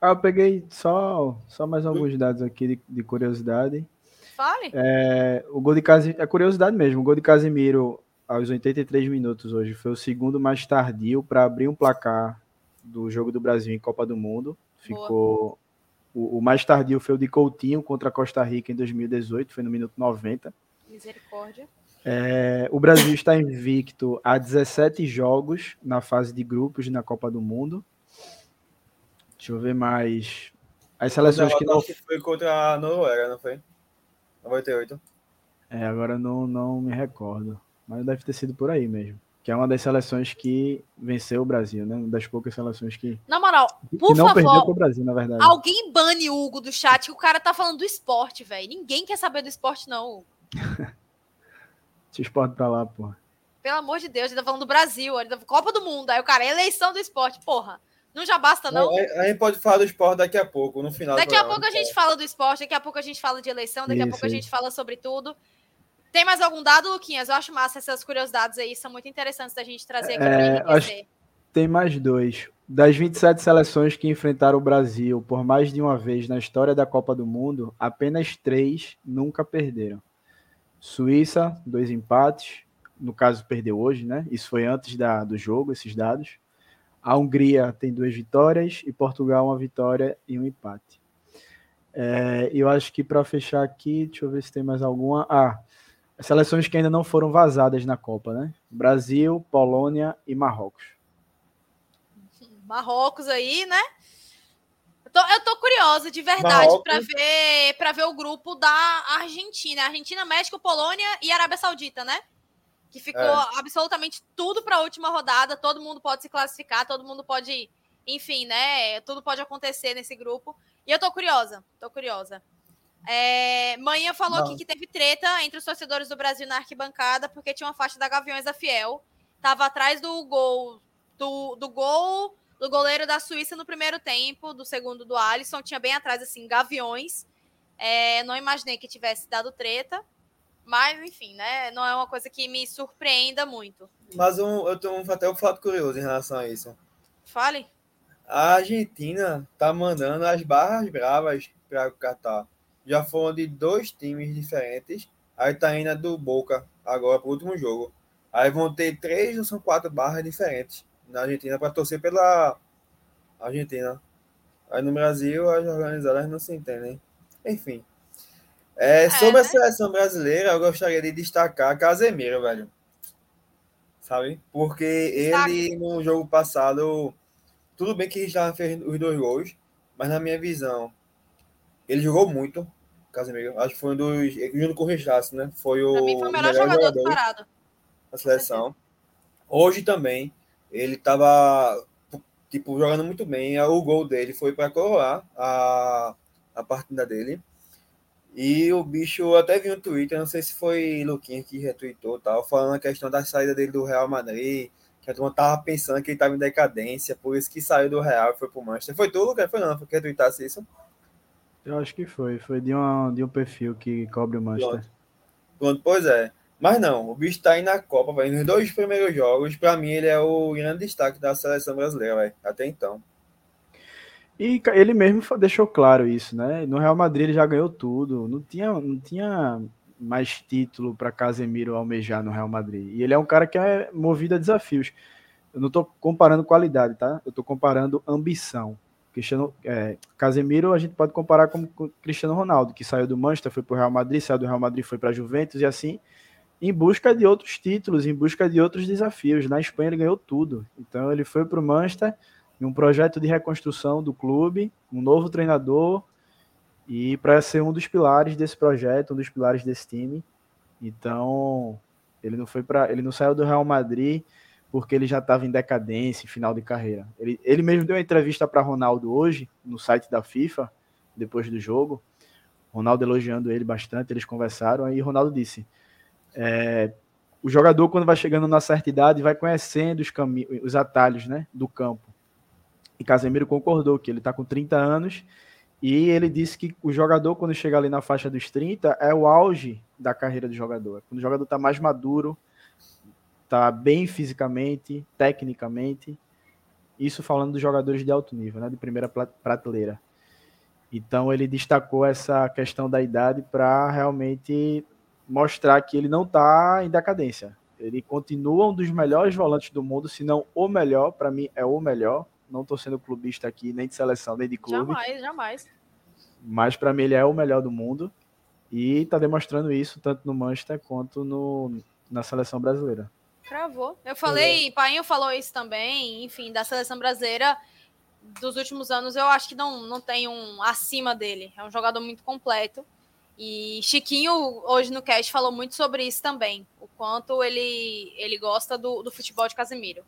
Ah, eu peguei só, só mais alguns dados aqui de, de curiosidade. Fale. É, o gol de Casimiro, é curiosidade mesmo, o gol de Casimiro aos 83 minutos hoje foi o segundo mais tardio para abrir um placar do jogo do Brasil em Copa do Mundo. Ficou. O, o, mais tardio foi o de Coutinho contra a Costa Rica em 2018, foi no minuto 90. Misericórdia. É, o Brasil está invicto a 17 jogos na fase de grupos na Copa do Mundo. Deixa eu ver mais. As seleções que não. Que foi contra a Noruega, não foi? 98. É, agora não, não me recordo. Mas deve ter sido por aí mesmo. Que é uma das seleções que venceu o Brasil, né? Uma das poucas seleções que. Na moral, por não favor. perdeu pro Brasil, na verdade. Alguém bane o Hugo do chat que o cara tá falando do esporte, velho. Ninguém quer saber do esporte, não. Deixa o esporte pra lá, porra. Pelo amor de Deus, ele tá falando do Brasil, ele tá... Copa do Mundo. Aí o cara, eleição do esporte, porra. Não já basta, não? A, a gente pode falar do esporte daqui a pouco, no final. Daqui a pouco a gente fala do esporte, daqui a pouco a gente fala de eleição, daqui isso, a pouco a gente fala sobre tudo. Tem mais algum dado, Luquinhas? Eu acho massa essas curiosidades aí, são muito interessantes da gente trazer aqui é, para acho... Tem mais dois. Das 27 seleções que enfrentaram o Brasil por mais de uma vez na história da Copa do Mundo, apenas três nunca perderam. Suíça, dois empates. No caso, perdeu hoje, né? Isso foi antes da, do jogo, esses dados. A Hungria tem duas vitórias e Portugal uma vitória e um empate. É, eu acho que para fechar aqui, deixa eu ver se tem mais alguma. Ah, as seleções que ainda não foram vazadas na Copa, né? Brasil, Polônia e Marrocos. Marrocos aí, né? Eu tô, eu tô curiosa de verdade para ver para ver o grupo da Argentina, Argentina, México, Polônia e Arábia Saudita, né? Que ficou é. absolutamente tudo para a última rodada, todo mundo pode se classificar, todo mundo pode, enfim, né? Tudo pode acontecer nesse grupo. E eu tô curiosa, tô curiosa. É, Manhã falou aqui que teve treta entre os torcedores do Brasil na arquibancada porque tinha uma faixa da Gaviões da Fiel. Tava atrás do gol do, do gol do goleiro da Suíça no primeiro tempo, do segundo do Alisson. Tinha bem atrás, assim, Gaviões. É, não imaginei que tivesse dado treta. Mas, enfim, né? Não é uma coisa que me surpreenda muito. Mas um, eu tenho até um fato curioso em relação a isso. Fale. A Argentina tá mandando as barras bravas para o Catar já foram de dois times diferentes. Aí tá indo do Boca agora pro último jogo. Aí vão ter três ou são quatro barras diferentes na Argentina para torcer pela Argentina. Aí no Brasil as organizadas não se entendem. Enfim. É, é sobre é, né? a seleção brasileira, eu gostaria de destacar Casemiro, velho. Sabe? Porque ele no jogo passado, tudo bem que já fez os dois gols, mas na minha visão, ele jogou muito. Casemiro. Acho que foi um dos. Junto com o Richardson, né? Foi o, mim foi o melhor, melhor jogador, jogador parado. da seleção. Hoje também, ele estava tipo, jogando muito bem. O gol dele foi para coroar a, a partida dele. E o bicho até vi no Twitter, não sei se foi Luquinha que retweetou tal, falando a questão da saída dele do Real Madrid, que a turma tava pensando que ele tava em decadência, por isso que saiu do Real e foi pro Manchester. Foi tu, Lucas? Foi não, foi que retweetasse isso? Eu acho que foi. Foi de, uma, de um perfil que cobre o Manchester. Pronto. Pois é. Mas não, o bicho tá aí na Copa, véio. Nos dois primeiros jogos, para mim, ele é o grande destaque da seleção brasileira, véio. até então. E ele mesmo deixou claro isso, né? No Real Madrid ele já ganhou tudo. Não tinha, não tinha mais título para Casemiro almejar no Real Madrid. E ele é um cara que é movido a desafios. Eu não estou comparando qualidade, tá? Eu estou comparando ambição. Cristiano, é, Casemiro a gente pode comparar com, com Cristiano Ronaldo, que saiu do Manchester, foi para o Real Madrid, saiu do Real Madrid, foi para a Juventus e assim, em busca de outros títulos, em busca de outros desafios. Na Espanha ele ganhou tudo. Então ele foi para o Manchester em um projeto de reconstrução do clube, um novo treinador e para ser um dos pilares desse projeto, um dos pilares desse time. Então ele não foi para, ele não saiu do Real Madrid porque ele já estava em decadência, final de carreira. Ele, ele mesmo deu uma entrevista para Ronaldo hoje, no site da FIFA, depois do jogo. Ronaldo elogiando ele bastante, eles conversaram, aí Ronaldo disse: é, o jogador, quando vai chegando na certa idade, vai conhecendo os, caminhos, os atalhos né, do campo. E Casemiro concordou que ele está com 30 anos e ele disse que o jogador, quando chega ali na faixa dos 30, é o auge da carreira do jogador. Quando o jogador está mais maduro, tá bem fisicamente, tecnicamente. Isso falando dos jogadores de alto nível, né, de primeira prateleira. Então ele destacou essa questão da idade para realmente mostrar que ele não está em decadência. Ele continua um dos melhores volantes do mundo, se não o melhor. Para mim é o melhor. Não estou sendo clubista aqui, nem de seleção, nem de clube. Jamais, jamais. Mas para mim ele é o melhor do mundo e está demonstrando isso tanto no Manchester quanto no, na seleção brasileira. Cravou. Eu falei, é. Painho falou isso também, enfim, da seleção brasileira. dos últimos anos, eu acho que não, não tem um acima dele. É um jogador muito completo. E Chiquinho, hoje no cast, falou muito sobre isso também. O quanto ele, ele gosta do, do futebol de Casemiro.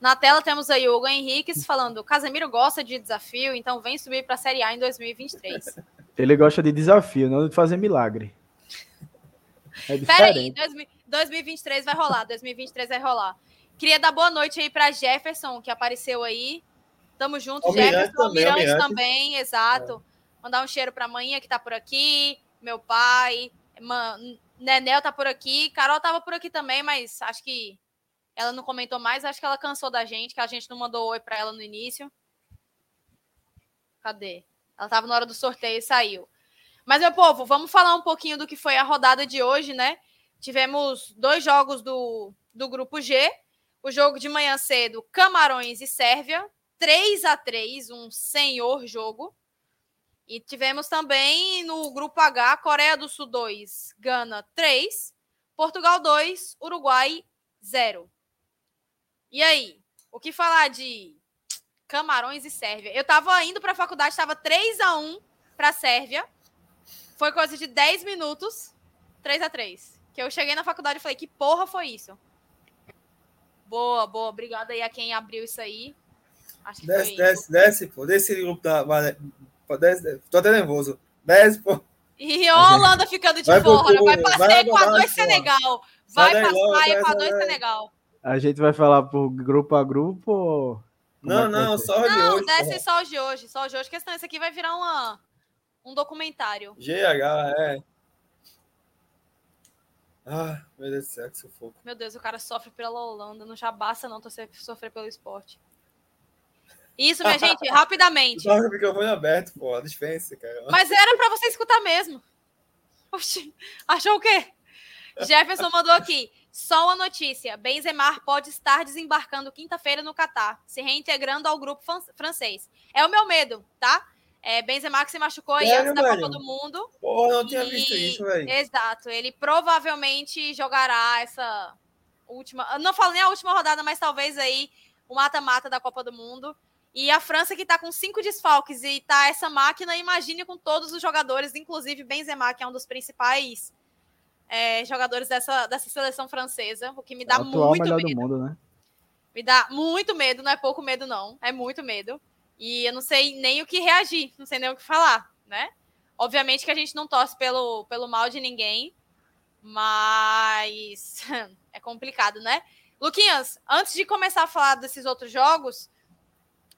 Na tela temos aí o Hugo Henriques falando: Casemiro gosta de desafio, então vem subir para a Série A em 2023. Ele gosta de desafio, não de fazer milagre. É Peraí, 2023 vai rolar, 2023 vai rolar. Queria dar boa noite aí para Jefferson, que apareceu aí. Tamo junto, Almirante Jefferson, também, Almirante, também, exato. É. Mandar um cheiro para a manhã que tá por aqui, meu pai, Nenel tá por aqui, Carol tava por aqui também, mas acho que ela não comentou mais, acho que ela cansou da gente, que a gente não mandou oi para ela no início. Cadê? Ela tava na hora do sorteio e saiu. Mas, meu povo, vamos falar um pouquinho do que foi a rodada de hoje, né? Tivemos dois jogos do, do grupo G. O jogo de manhã cedo, Camarões e Sérvia, 3 a 3 um senhor jogo. E tivemos também no grupo H, Coreia do Sul 2, Gana 3, Portugal 2, Uruguai 0. E aí, o que falar de Camarões e Sérvia? Eu tava indo para a faculdade, estava 3 a 1 para a Sérvia. Foi coisa de 10 minutos, 3 a 3 Que eu cheguei na faculdade e falei, que porra foi isso? Boa, boa. Obrigada aí a quem abriu isso aí. Acho que desce, desce, desce, pô. Desce grupo da. Desce, tô até nervoso. Desce, pô. E a Holanda ficando de vai fora. Vai passar Equador e Senegal. Vai passar Equador e Senegal. A gente vai falar por grupo a grupo? Não, é não, só de não, hoje. Não, desce só de hoje. Só o de hoje. Questão, isso aqui vai virar uma, um documentário. GH, é. Ah, meu Deus do céu, que sufoco. Meu Deus, o cara sofre pela Holanda. Não já basta não sofrer pelo esporte. Isso, minha gente, rapidamente. Só o microfone aberto, pô. Dispensa, cara. Mas era para você escutar mesmo. Oxi, achou o quê? Jefferson mandou aqui. Só uma notícia: Benzema pode estar desembarcando quinta-feira no Catar, se reintegrando ao grupo francês. É o meu medo, tá? É, Benzema que se machucou aí antes da Copa do Mundo. Porra, não tinha e... visto isso, velho. Exato. Ele provavelmente jogará essa última. Não falo nem a última rodada, mas talvez aí o mata-mata da Copa do Mundo. E a França que tá com cinco desfalques e tá essa máquina, imagine com todos os jogadores, inclusive Benzema, que é um dos principais é, jogadores dessa, dessa seleção francesa, o que me dá muito medo. Mundo, né? Me dá muito medo, não é pouco medo, não. É muito medo. E eu não sei nem o que reagir, não sei nem o que falar, né? Obviamente que a gente não torce pelo, pelo mal de ninguém, mas é complicado, né? Luquinhas, antes de começar a falar desses outros jogos,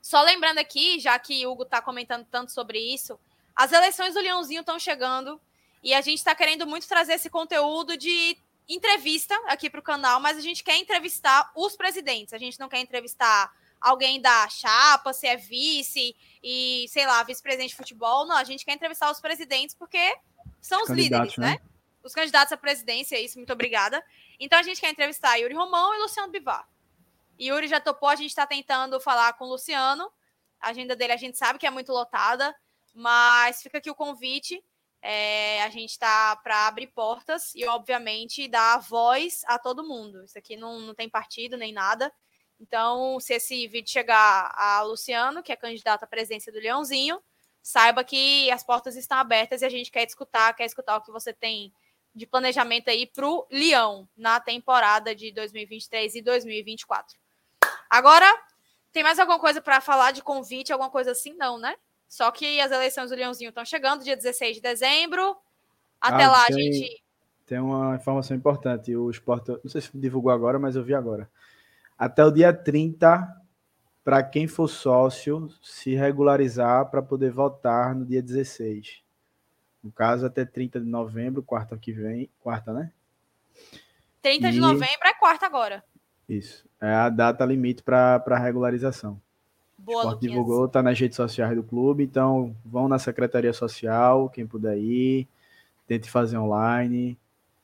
só lembrando aqui, já que o Hugo está comentando tanto sobre isso, as eleições do Leãozinho estão chegando e a gente está querendo muito trazer esse conteúdo de entrevista aqui para o canal, mas a gente quer entrevistar os presidentes, a gente não quer entrevistar alguém da chapa, se é vice e, sei lá, vice-presidente de futebol. Não, a gente quer entrevistar os presidentes porque são os, os líderes, né? né? Os candidatos à presidência, é isso, muito obrigada. Então a gente quer entrevistar Yuri Romão e Luciano Bivar. Yuri já topou, a gente está tentando falar com o Luciano. A agenda dele a gente sabe que é muito lotada, mas fica aqui o convite. É, a gente está para abrir portas e, obviamente, dar voz a todo mundo. Isso aqui não, não tem partido nem nada. Então, se esse vídeo chegar a Luciano, que é candidato à presidência do Leãozinho, saiba que as portas estão abertas e a gente quer escutar, quer escutar o que você tem de planejamento aí para o Leão na temporada de 2023 e 2024. Agora, tem mais alguma coisa para falar de convite, alguma coisa assim? Não, né? Só que as eleições do Leãozinho estão chegando, dia 16 de dezembro. Até ah, lá, tem, gente. Tem uma informação importante. O esporte, não sei se divulgou agora, mas eu vi agora até o dia 30 para quem for sócio se regularizar para poder votar no dia 16. No caso, até 30 de novembro, quarta que vem. Quarta, né? 30 e... de novembro é quarta agora. Isso. É a data limite para regularização. Boa, o Sport divulgou, está nas redes sociais do clube, então vão na Secretaria Social, quem puder ir, tente fazer online,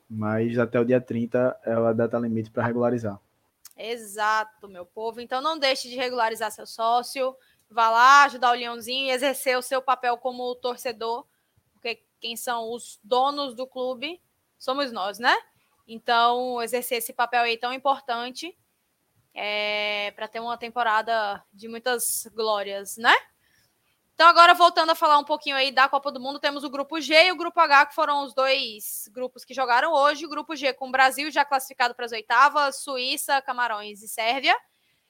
mas até o dia 30 é a data limite para regularizar. Exato, meu povo. Então não deixe de regularizar seu sócio. Vá lá ajudar o Leãozinho e exercer o seu papel como torcedor, porque quem são os donos do clube somos nós, né? Então, exercer esse papel aí tão importante é, para ter uma temporada de muitas glórias, né? Então, agora voltando a falar um pouquinho aí da Copa do Mundo, temos o grupo G e o grupo H, que foram os dois grupos que jogaram hoje. O grupo G com o Brasil já classificado para as oitavas, Suíça, Camarões e Sérvia.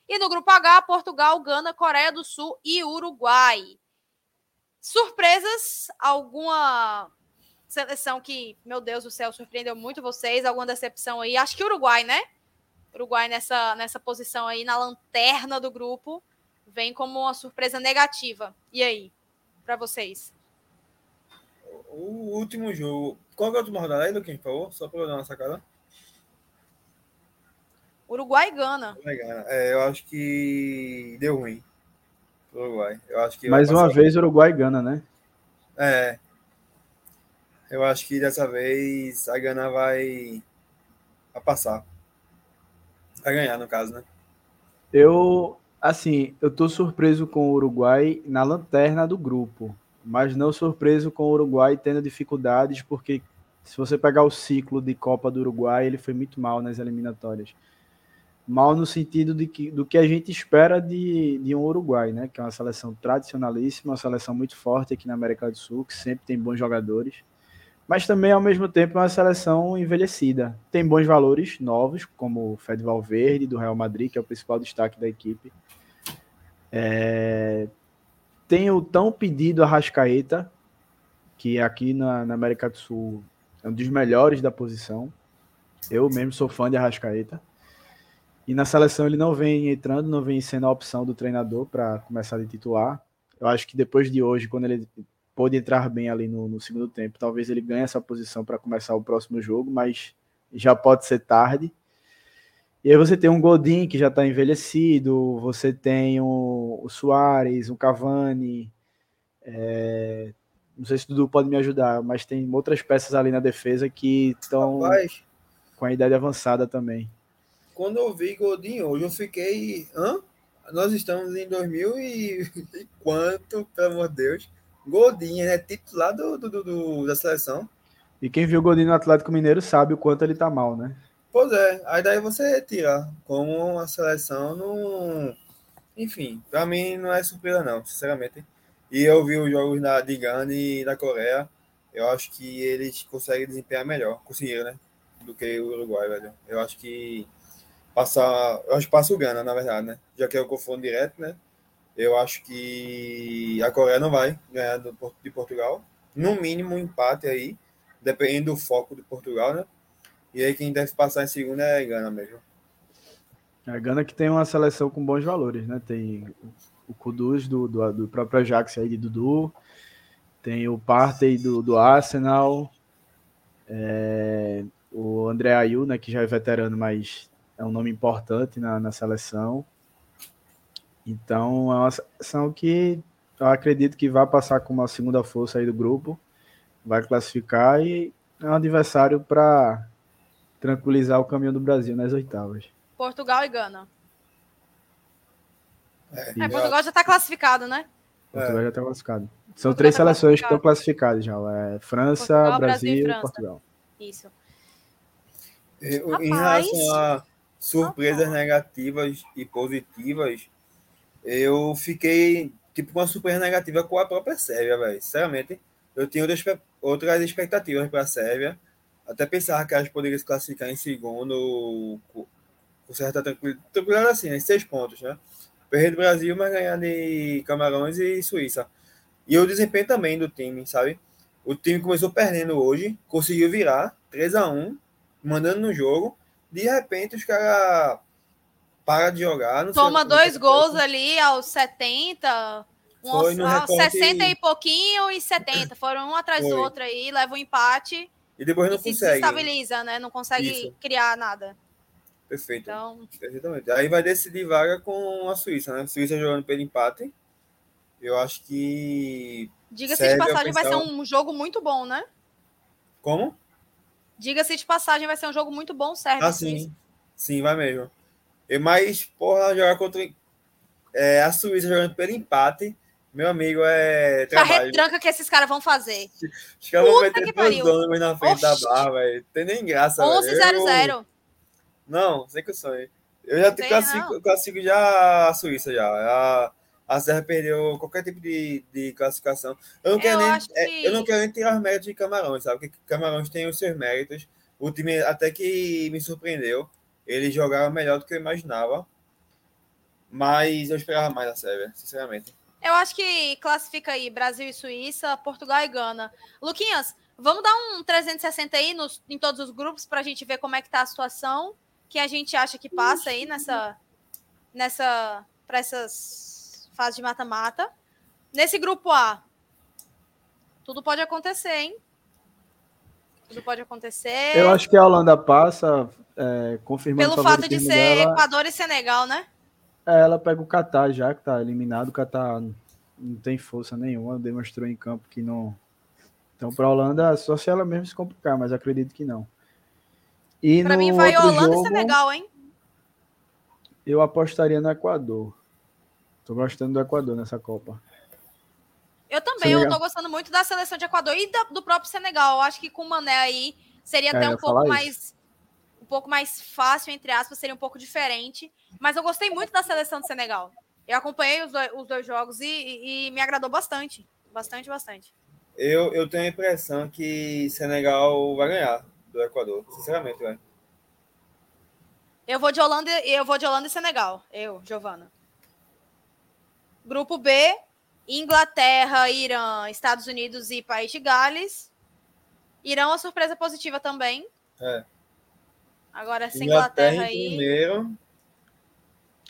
E no grupo H, Portugal, Gana, Coreia do Sul e Uruguai. Surpresas? Alguma seleção que, meu Deus do céu, surpreendeu muito vocês? Alguma decepção aí? Acho que Uruguai, né? Uruguai nessa, nessa posição aí, na lanterna do grupo vem como uma surpresa negativa. E aí, para vocês? O último jogo. Qual é a última rodada aí do quem falou? Só para eu dar uma sacada. Uruguai e Gana. É, eu acho que deu ruim. Uruguai. Eu acho que Mais uma vez Uruguai e Gana, né? É. Eu acho que dessa vez a Gana vai, vai passar. Vai ganhar, no caso, né? Eu, Assim, eu tô surpreso com o Uruguai na lanterna do grupo, mas não surpreso com o Uruguai tendo dificuldades, porque se você pegar o ciclo de Copa do Uruguai, ele foi muito mal nas eliminatórias. Mal no sentido de que, do que a gente espera de, de um Uruguai, né? Que é uma seleção tradicionalíssima, uma seleção muito forte aqui na América do Sul, que sempre tem bons jogadores mas também ao mesmo tempo é uma seleção envelhecida. Tem bons valores novos, como o Fed Valverde do Real Madrid, que é o principal destaque da equipe. É... Tem o tão pedido Arrascaeta, que aqui na, na, América do Sul é um dos melhores da posição. Eu mesmo sou fã de Arrascaeta. E na seleção ele não vem entrando, não vem sendo a opção do treinador para começar de titular. Eu acho que depois de hoje, quando ele pode entrar bem ali no, no segundo tempo. Talvez ele ganhe essa posição para começar o próximo jogo, mas já pode ser tarde. E aí você tem um Godin que já está envelhecido, você tem o, o Soares, o Cavani. É, não sei se o Dudu pode me ajudar, mas tem outras peças ali na defesa que estão com a idade avançada também. Quando eu vi Godin hoje, eu fiquei. Hã? Nós estamos em 2000 e, e quanto, pelo amor de Deus. Godinho, né? Titular do, do, do, da seleção. E quem viu o Godinho no Atlético Mineiro sabe o quanto ele tá mal, né? Pois é, aí daí você tira como a seleção não. Enfim, pra mim não é surpresa, não, sinceramente. E eu vi os jogos da, de Gana e da Coreia, eu acho que eles conseguem desempenhar melhor, conseguiram, né? Do que o Uruguai, velho. Eu acho que passar. Eu acho que passa o Gana, na verdade, né? Já que é o confronto direto, né? Eu acho que a Coreia não vai ganhar do, de Portugal. No mínimo, um empate aí, dependendo do foco de Portugal, né? E aí quem deve passar em segunda é a Gana mesmo. A Gana que tem uma seleção com bons valores, né? Tem o Kudus do, do, do próprio Ajax aí de Dudu, tem o Partey do, do Arsenal, é, o André Ayu, né, que já é veterano, mas é um nome importante na, na seleção. Então é uma seleção que eu acredito que vai passar com uma segunda força aí do grupo, vai classificar e é um adversário para tranquilizar o caminho do Brasil nas oitavas. Portugal e Gana. É, é Portugal já está classificado, né? Portugal é. já está classificado. São Portugal três tá seleções que estão classificadas já. É França, Portugal, Brasil, Brasil e Portugal. Isso. Em relação a surpresas Rapaz. negativas e positivas, eu fiquei tipo uma surpresa negativa com a própria Sérvia, velho. Sinceramente, eu tinha outras, expectativas para a Sérvia. Até pensava que elas poderiam se classificar em segundo com certa tranquilidade, tranquilidade assim, em seis pontos, né? Perder do Brasil, mas ganhar de Camarões e Suíça. E o desempenho também do time, sabe? O time começou perdendo hoje, conseguiu virar 3 a 1 mandando no jogo. De repente, os caras para de jogar. Toma dois gols ali aos 70, um aos, aos 60 e pouquinho e 70. Foram um atrás Foi. do outro aí, leva um empate. E depois não e consegue. Se estabiliza, né? Não consegue Isso. criar nada. Perfeito. Então... Aí vai decidir vaga com a Suíça, né? A Suíça jogando pelo empate. Eu acho que. Diga-se de passagem, vai ser um jogo muito bom, né? Como? Diga-se de passagem, vai ser um jogo muito bom, Sérvia. Ah, sim. Sim, vai mesmo. Mas, porra, jogar contra é, a Suíça jogando pelo empate, meu amigo, é. Trabalho. A retranca que esses caras vão fazer. Os caras vão meter dois na frente Oxi. da barra, velho. Tem nem graça. 11-0-0. Não, sem que eu. Eu já te classifico, classifico já a Suíça já. A, a Serra perdeu qualquer tipo de, de classificação. Eu não, quero nem, que... é, eu não quero nem tirar os méritos de Camarões, sabe? Porque Camarões tem os seus méritos. O time até que me surpreendeu. Ele jogava melhor do que eu imaginava. Mas eu esperava mais da Sérvia, sinceramente. Eu acho que classifica aí Brasil e Suíça, Portugal e Gana. Luquinhas, vamos dar um 360 aí nos, em todos os grupos para a gente ver como é que tá a situação, que a gente acha que passa aí nessa, nessa, para essas fases de mata-mata. Nesse grupo A, tudo pode acontecer, hein? Tudo pode acontecer. Eu acho que a Holanda passa, é, confirmando Pelo fato de ser dela. Equador e Senegal, né? É, ela pega o Qatar já, que tá eliminado. O Qatar não tem força nenhuma, demonstrou em campo que não. Então, para a Holanda, só se ela mesmo se complicar, mas acredito que não. E para mim, vai Holanda jogo, e Senegal, hein? Eu apostaria no Equador. Tô gostando do Equador nessa Copa. Eu também, Senegal. eu tô gostando muito da seleção de Equador e do próprio Senegal. Eu acho que com o Mané aí seria é, até um pouco mais pouco mais fácil, entre aspas, seria um pouco diferente. Mas eu gostei muito da seleção do Senegal. Eu acompanhei os dois, os dois jogos e, e, e, me agradou bastante. Bastante, bastante. Eu, eu tenho a impressão que Senegal vai ganhar do Equador, sinceramente, velho. Eu vou de Holanda, eu vou de Holanda e Senegal. Eu, Giovana. Grupo B, Inglaterra, Irã, Estados Unidos e País de Gales. Irã, uma surpresa positiva também. É. Agora, essa Inglaterra, Inglaterra aí. Primeiro.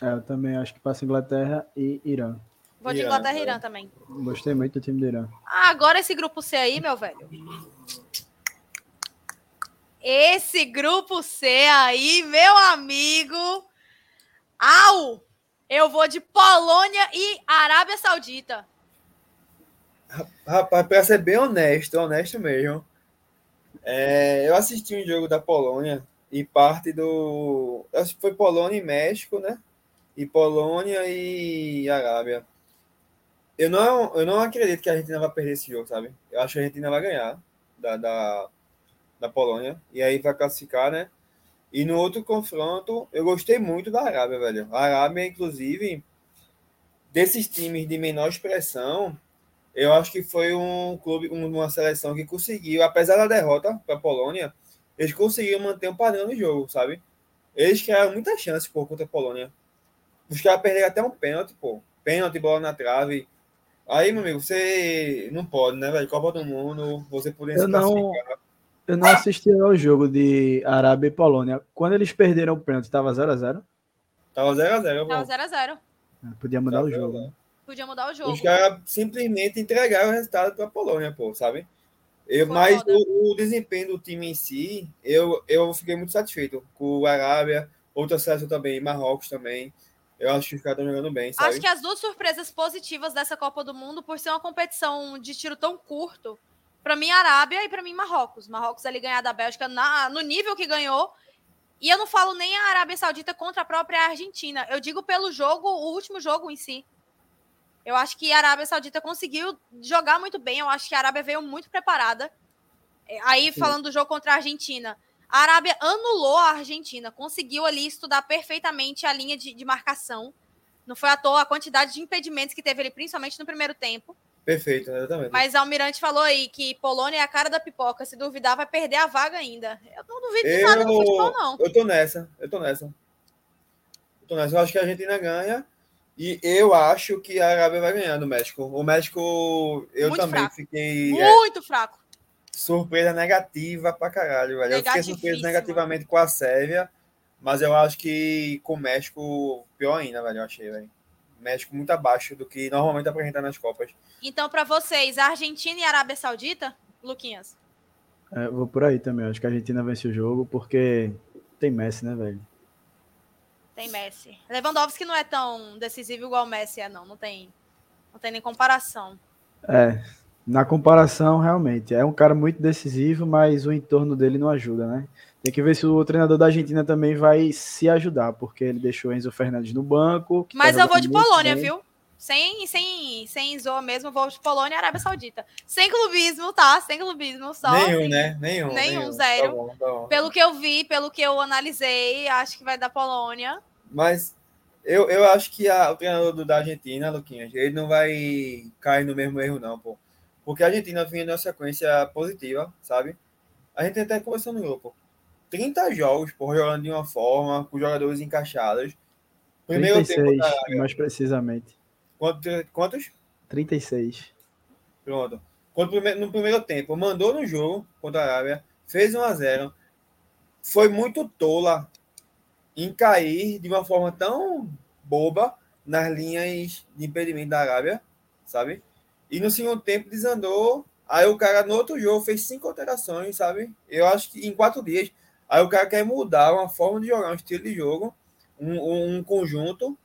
É, eu também acho que passa Inglaterra e Irã. Vou de Inglaterra e Irã também. Gostei muito do time do Irã. Ah, agora esse grupo C aí, meu velho. Esse grupo C aí, meu amigo. Au! Eu vou de Polônia e Arábia Saudita. Rapaz, para ser bem honesto, honesto mesmo. É, eu assisti um jogo da Polônia e parte do. Acho que foi Polônia e México, né? E Polônia e Arábia. Eu não, eu não acredito que a Argentina vai perder esse jogo, sabe? Eu acho que a Argentina vai ganhar da, da, da Polônia. E aí vai classificar, né? E no outro confronto, eu gostei muito da Arábia, velho. A Arábia, inclusive, desses times de menor expressão, eu acho que foi um clube, uma seleção que conseguiu, apesar da derrota para a Polônia, eles conseguiram manter um padrão no jogo, sabe? Eles criaram muita chance, pô, contra a Polônia. Os caras perderam até um pênalti, pô. Pênalti, bola na trave. Aí, meu amigo, você não pode, né, velho? Copa do Mundo, você poder eu não, Eu não assisti ao jogo de Arábia e Polônia. Quando eles perderam o pênalti, tava 0x0? Tava 0x0, Tava 0x0. É, podia mudar tava o jogo. Né? Podia mudar o jogo. Os caras simplesmente entregaram o resultado pra Polônia, pô, sabe? Eu, mas o, o, desempenho do time em si, eu, eu fiquei muito satisfeito com o Arábia, outra seleção também, Marrocos também. Eu acho que os caras estão jogando bem, sabe? Acho que as duas surpresas positivas dessa Copa do Mundo, por ser uma competição de tiro tão curto, para mim Arábia e para mim Marrocos. Marrocos ali ganhar da Bélgica na, no nível que ganhou. E eu não falo nem a Arábia Saudita contra a própria Argentina. Eu digo pelo jogo, o último jogo em si. Eu acho que a Arábia Saudita conseguiu jogar muito bem. Eu acho que a Arábia veio muito preparada. É, aí, Sim. falando do jogo contra a Argentina, a Arábia anulou a Argentina, conseguiu ali estudar perfeitamente a linha de, de marcação. Não foi à toa a quantidade de impedimentos que teve ali, principalmente no primeiro tempo. Perfeito, exatamente. Mas Almirante falou aí que Polônia é a cara da pipoca. Se duvidar, vai perder a vaga ainda. Eu não duvido de eu, nada no futebol, não. Eu tô nessa, eu tô nessa. Eu tô nessa. Eu acho que a Argentina ganha. E eu acho que a Arábia vai ganhar no México. O México, eu Muito também fraco. fiquei. Muito é, fraco. Surpresa negativa pra caralho, velho. Eu fiquei surpreso negativamente com a Sérvia, mas eu acho que com o México, pior ainda, velho. Eu achei, velho. México muito abaixo do que normalmente apresenta nas Copas. Então, para vocês, Argentina e Arábia Saudita, Luquinhas? É, vou por aí também. Acho que a Argentina vence o jogo porque tem Messi, né, velho? Tem Messi. Lewandowski não é tão decisivo igual o Messi é, não. Não tem, não tem nem comparação. É, na comparação, realmente. É um cara muito decisivo, mas o entorno dele não ajuda, né? Tem que ver se o treinador da Argentina também vai se ajudar, porque ele deixou Enzo Fernandes no banco. Mas tá eu vou de Polônia, bem. viu? Sem, sem, sem zoa mesmo, vou de Polônia e Arábia Saudita. Sem clubismo, tá? Sem clubismo, só. Nenhum, assim, né? Nenhum. Nenhum, nenhum. zero. Tá bom, tá bom. Pelo que eu vi, pelo que eu analisei, acho que vai dar Polônia. Mas eu, eu acho que a, o treinador do, da Argentina, Luquinhas, ele não vai cair no mesmo erro, não, pô. Porque a Argentina vinha numa sequência positiva, sabe? A gente até conversou no grupo. 30 jogos, por jogando de uma forma, com jogadores encaixados. Primeiro 36, tempo, mais precisamente. Quantos? quantos? 36. Pronto. Quando, no primeiro tempo, mandou no jogo contra a Arábia, fez 1 a 0 Foi muito tola em cair de uma forma tão boba nas linhas de impedimento da Arábia, sabe? E no segundo tempo desandou. Aí o cara no outro jogo fez cinco alterações, sabe? Eu acho que em quatro dias. Aí o cara quer mudar uma forma de jogar, um estilo de jogo, um, um conjunto,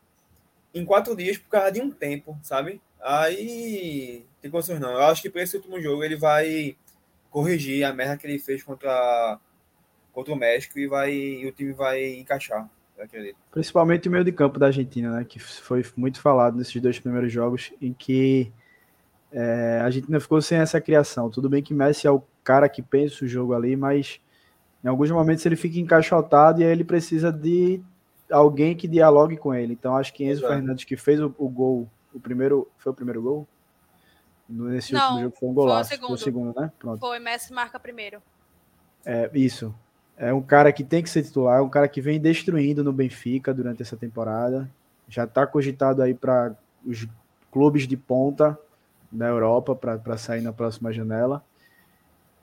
em quatro dias por causa de um tempo, sabe? Aí tem condições não. Eu acho que para esse último jogo ele vai corrigir a merda que ele fez contra, contra o México e, vai, e o time vai encaixar. Principalmente o meio de campo da Argentina, né? Que foi muito falado nesses dois primeiros jogos, em que é, a Argentina ficou sem essa criação. Tudo bem que Messi é o cara que pensa o jogo ali, mas em alguns momentos ele fica encaixotado e aí ele precisa de alguém que dialogue com ele. Então acho que Enzo Exato. Fernandes, que fez o, o gol o primeiro. Foi o primeiro gol? Nesse Não, último jogo foi um golaço. Foi o segundo, foi o segundo né? Pronto. Foi, Messi marca primeiro. É, isso. É um cara que tem que ser titular, é um cara que vem destruindo no Benfica durante essa temporada. Já está cogitado aí para os clubes de ponta da Europa para sair na próxima janela.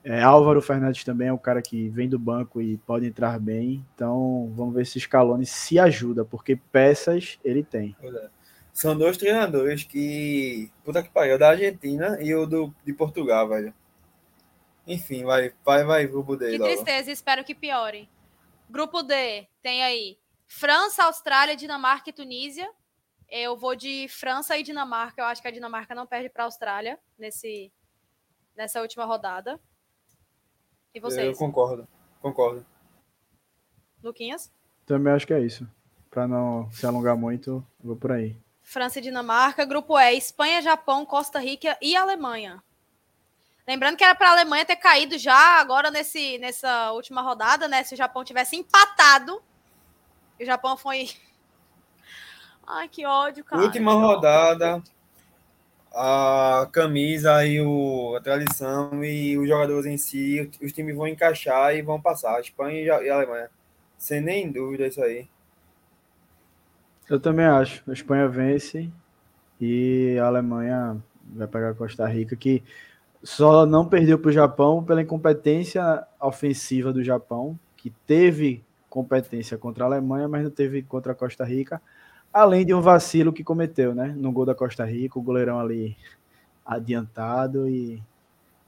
É, Álvaro Fernandes também é um cara que vem do banco e pode entrar bem. Então vamos ver se Scaloni se ajuda, porque peças ele tem. É são dois treinadores que. Puta que pariu, da Argentina e o do, de Portugal, velho. Enfim, vai, vai, vai, grupo D. Que logo. tristeza, espero que piore. Grupo D, tem aí França, Austrália, Dinamarca e Tunísia. Eu vou de França e Dinamarca. Eu acho que a Dinamarca não perde para a Austrália nesse, nessa última rodada. E vocês? Eu concordo, concordo. Luquinhas? Também acho que é isso. Para não se alongar muito, vou por aí. França e Dinamarca. Grupo E, Espanha, Japão, Costa Rica e Alemanha. Lembrando que era para a Alemanha ter caído já agora nesse, nessa última rodada, né? Se o Japão tivesse empatado. E o Japão foi. Ai, que ódio, cara. Última rodada. A camisa e o, a tradição e os jogadores em si, os times vão encaixar e vão passar. A Espanha e a Alemanha. Sem nem dúvida isso aí. Eu também acho. A Espanha vence e a Alemanha vai pegar a Costa Rica, que só não perdeu para o Japão pela incompetência ofensiva do Japão, que teve competência contra a Alemanha, mas não teve contra a Costa Rica, além de um vacilo que cometeu, né? No gol da Costa Rica, o goleirão ali adiantado e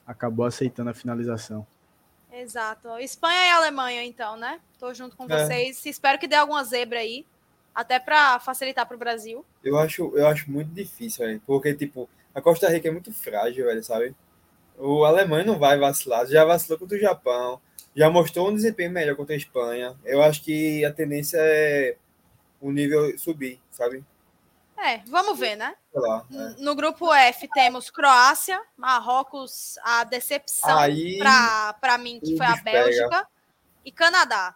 acabou aceitando a finalização. Exato. Espanha e Alemanha, então, né? Tô junto com é. vocês. Espero que dê alguma zebra aí até para facilitar para o Brasil. Eu acho, eu acho muito difícil, véio, porque, tipo, a Costa Rica é muito frágil, velho, sabe? O Alemanha não vai vacilar, já vacilou contra o Japão, já mostrou um desempenho melhor contra a Espanha. Eu acho que a tendência é o nível subir, sabe? É, vamos ver, né? Lá, é. No grupo F temos Croácia, Marrocos, a decepção para mim, que foi a Bélgica, pega. e Canadá.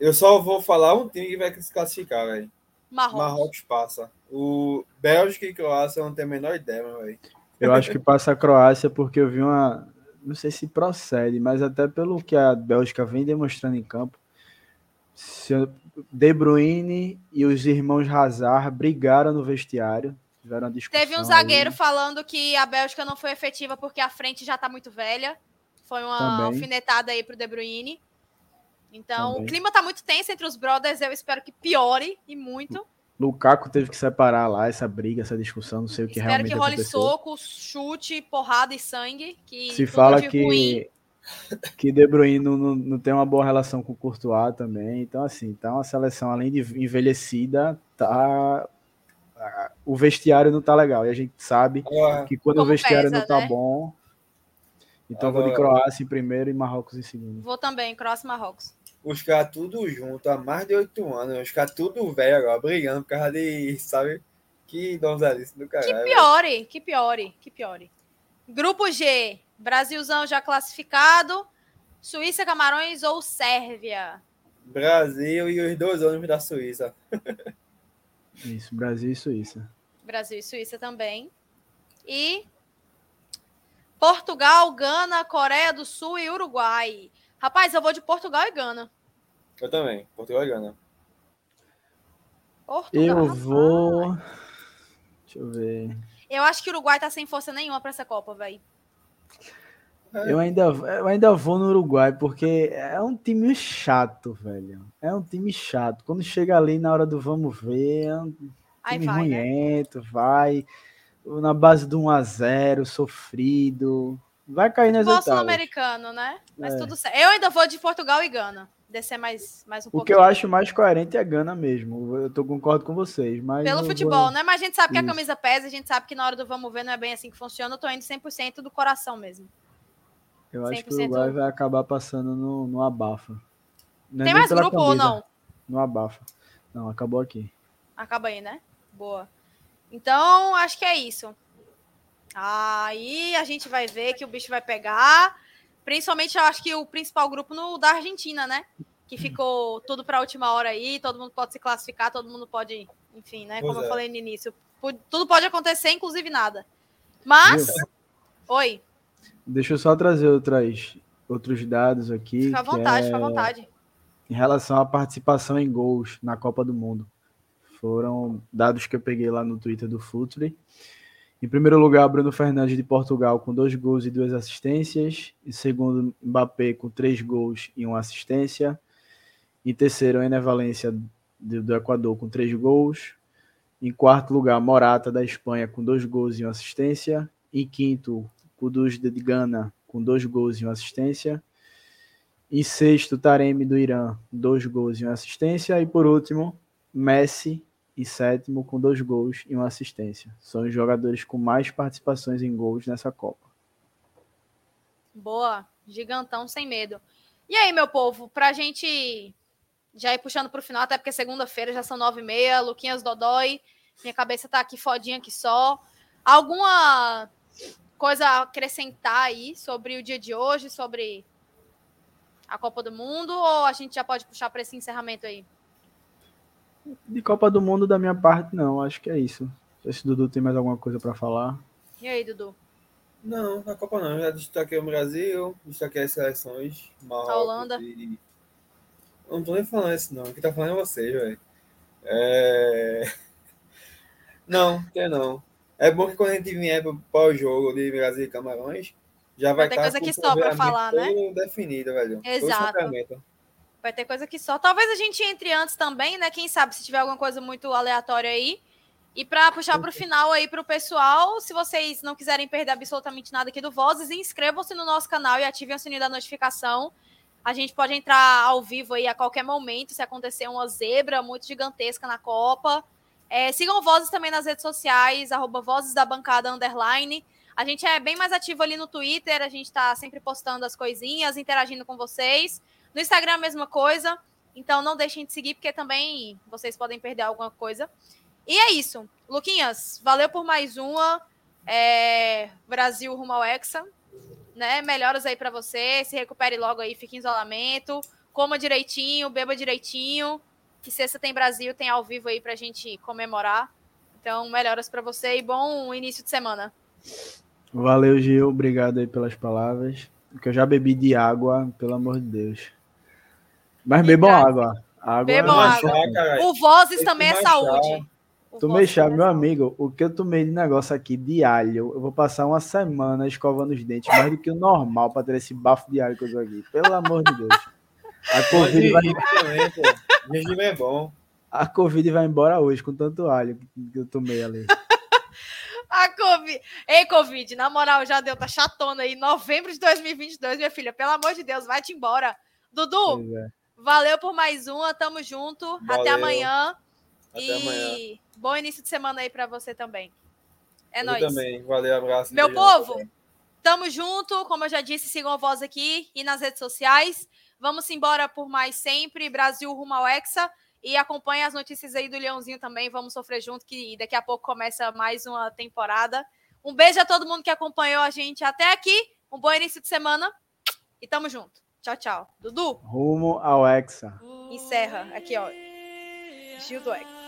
Eu só vou falar um time que vai se classificar, velho. Marrocos. Marrocos passa. O Bélgica e Croácia eu não tenho a menor ideia, velho. Eu acho que passa a Croácia porque eu vi uma. Não sei se procede, mas até pelo que a Bélgica vem demonstrando em campo. De Bruyne e os irmãos Hazard brigaram no vestiário. Tiveram uma discussão Teve um zagueiro aí. falando que a Bélgica não foi efetiva porque a frente já tá muito velha. Foi uma Também. alfinetada aí pro De Bruyne. Então, Também. o clima tá muito tenso entre os brothers, eu espero que piore e muito. Lukaku teve que separar lá essa briga, essa discussão, não sei o que espero realmente Espero que role soco, chute, porrada e sangue. Que Se fala que, ruim... que De Bruyne não, não, não, tem uma boa relação com o Courtois também. Então, assim, tá uma seleção, além de envelhecida, tá... O vestiário não tá legal. E a gente sabe que quando o vestiário pesa, não tá né? bom... Então Agora... vou de Croácia em primeiro e Marrocos em segundo. Vou também, Croácia e Marrocos os caras tudo junto há mais de oito anos, os caras tudo velho agora, brigando por causa de, sabe? Que donzelice do caralho. Que piore, que piore, que piore. Grupo G, Brasilzão já classificado, Suíça, Camarões ou Sérvia? Brasil e os dois ônibus da Suíça. Isso, Brasil e Suíça. Brasil e Suíça também. E Portugal, Gana, Coreia do Sul e Uruguai. Rapaz, eu vou de Portugal e Gana. Eu também, Portugal e Gana. Portugal, eu vou. Deixa eu ver. Eu acho que o Uruguai tá sem força nenhuma para essa Copa, velho. Eu ainda, eu ainda vou no Uruguai, porque é um time chato, velho. É um time chato. Quando chega ali na hora do vamos ver, é um time Aí vai, né? vai. Na base do 1x0, sofrido. Vai cair nas oitavas. sul-americano, né? Mas é. tudo certo. Eu ainda vou de Portugal e Gana. Descer mais, mais um pouco. O que eu acho mais coerente é Gana mesmo. Eu tô concordo com vocês. Mas Pelo futebol, vou... né? Mas a gente sabe que Isso. a camisa pesa, a gente sabe que na hora do vamos ver não é bem assim que funciona. Eu tô indo 100% do coração mesmo. Eu acho que o Uruguai vai acabar passando no, no abafa. Não é Tem mais grupo camisa, ou não? No abafa. Não, acabou aqui. Acaba aí, né? Boa. Então, acho que é isso. Aí a gente vai ver que o bicho vai pegar. Principalmente, eu acho que o principal grupo no da Argentina, né? Que ficou tudo para a última hora aí, todo mundo pode se classificar, todo mundo pode, enfim, né? Como é. eu falei no início, tudo pode acontecer, inclusive nada. Mas, oi. Deixa eu só trazer outras, outros dados aqui. Fica à vontade, é... fica à vontade. Em relação à participação em gols na Copa do Mundo. Foram dados que eu peguei lá no Twitter do Futuri. Em primeiro lugar, Bruno Fernandes de Portugal com dois gols e duas assistências. Em segundo, Mbappé com três gols e uma assistência. Em terceiro, Ené Valência do Equador com três gols. Em quarto lugar, Morata da Espanha com dois gols e uma assistência. Em quinto, Kudus de Gana com dois gols e uma assistência. Em sexto, Taremi do Irã, dois gols e uma assistência. E por último, Messi e sétimo com dois gols e uma assistência. São os jogadores com mais participações em gols nessa Copa. Boa, gigantão sem medo. E aí, meu povo, pra gente já ir puxando pro final, até porque segunda-feira já são nove e meia, Luquinhas Dodói, minha cabeça tá aqui fodinha aqui só. Alguma coisa a acrescentar aí sobre o dia de hoje, sobre a Copa do Mundo, ou a gente já pode puxar para esse encerramento aí? De Copa do Mundo, da minha parte, não. Acho que é isso. Se Dudu tem mais alguma coisa para falar. E aí, Dudu? Não, na Copa não. Já destaquei o Brasil, destaquei as seleções. Marrocos a Holanda. E... Não tô nem falando isso, não. O que tá falando é vocês, velho. É... Não, quer não. É bom que quando a gente vier para o jogo de Brasil e Camarões, já vai, vai ter tá coisa que só para falar, né? definido, velho. Exato. Vai ter coisa que só. Talvez a gente entre antes também, né? Quem sabe se tiver alguma coisa muito aleatória aí. E para puxar para o final aí para o pessoal, se vocês não quiserem perder absolutamente nada aqui do Vozes, inscrevam-se no nosso canal e ativem o sininho da notificação. A gente pode entrar ao vivo aí a qualquer momento, se acontecer uma zebra muito gigantesca na Copa. É, sigam Vozes também nas redes sociais, arroba Vozes da Bancada Underline. A gente é bem mais ativo ali no Twitter, a gente está sempre postando as coisinhas, interagindo com vocês. No Instagram, a mesma coisa. Então não deixem de seguir, porque também vocês podem perder alguma coisa. E é isso. Luquinhas, valeu por mais uma. É... Brasil rumo ao Hexa. Né? Melhoras aí para você. Se recupere logo aí, fique em isolamento. Coma direitinho, beba direitinho. Que sexta tem Brasil, tem ao vivo aí pra gente comemorar. Então, melhoras para você e bom início de semana. Valeu, Gil. Obrigado aí pelas palavras. Que eu já bebi de água, pelo amor de Deus. Mas bebam água. água. Bebam é água. O Vozes também é saúde. Tomei chá, meu amigo. O que eu tomei de negócio aqui de alho, eu vou passar uma semana escovando os dentes, mais do que o normal, para ter esse bafo de alho que eu tô aqui. Pelo amor de Deus. A Covid vai. Gengibre é bom. A Covid vai embora hoje com tanto alho que eu tomei ali. A Covid. Ei, Covid, na moral, já deu, tá chatona aí. Novembro de 2022, minha filha. Pelo amor de Deus, vai-te embora. Dudu, é. Valeu por mais uma. Tamo junto. Valeu. Até amanhã. Até e amanhã. bom início de semana aí para você também. É eu nóis. também. Valeu, abraço. Meu povo, tamo junto. Como eu já disse, sigam a voz aqui e nas redes sociais. Vamos embora por mais sempre. Brasil rumo ao Hexa. E acompanhe as notícias aí do Leãozinho também. Vamos sofrer junto, que daqui a pouco começa mais uma temporada. Um beijo a todo mundo que acompanhou a gente até aqui. Um bom início de semana. E tamo junto. Tchau, tchau. Dudu. Rumo ao Hexa. Encerra. Aqui, ó. Gil do X.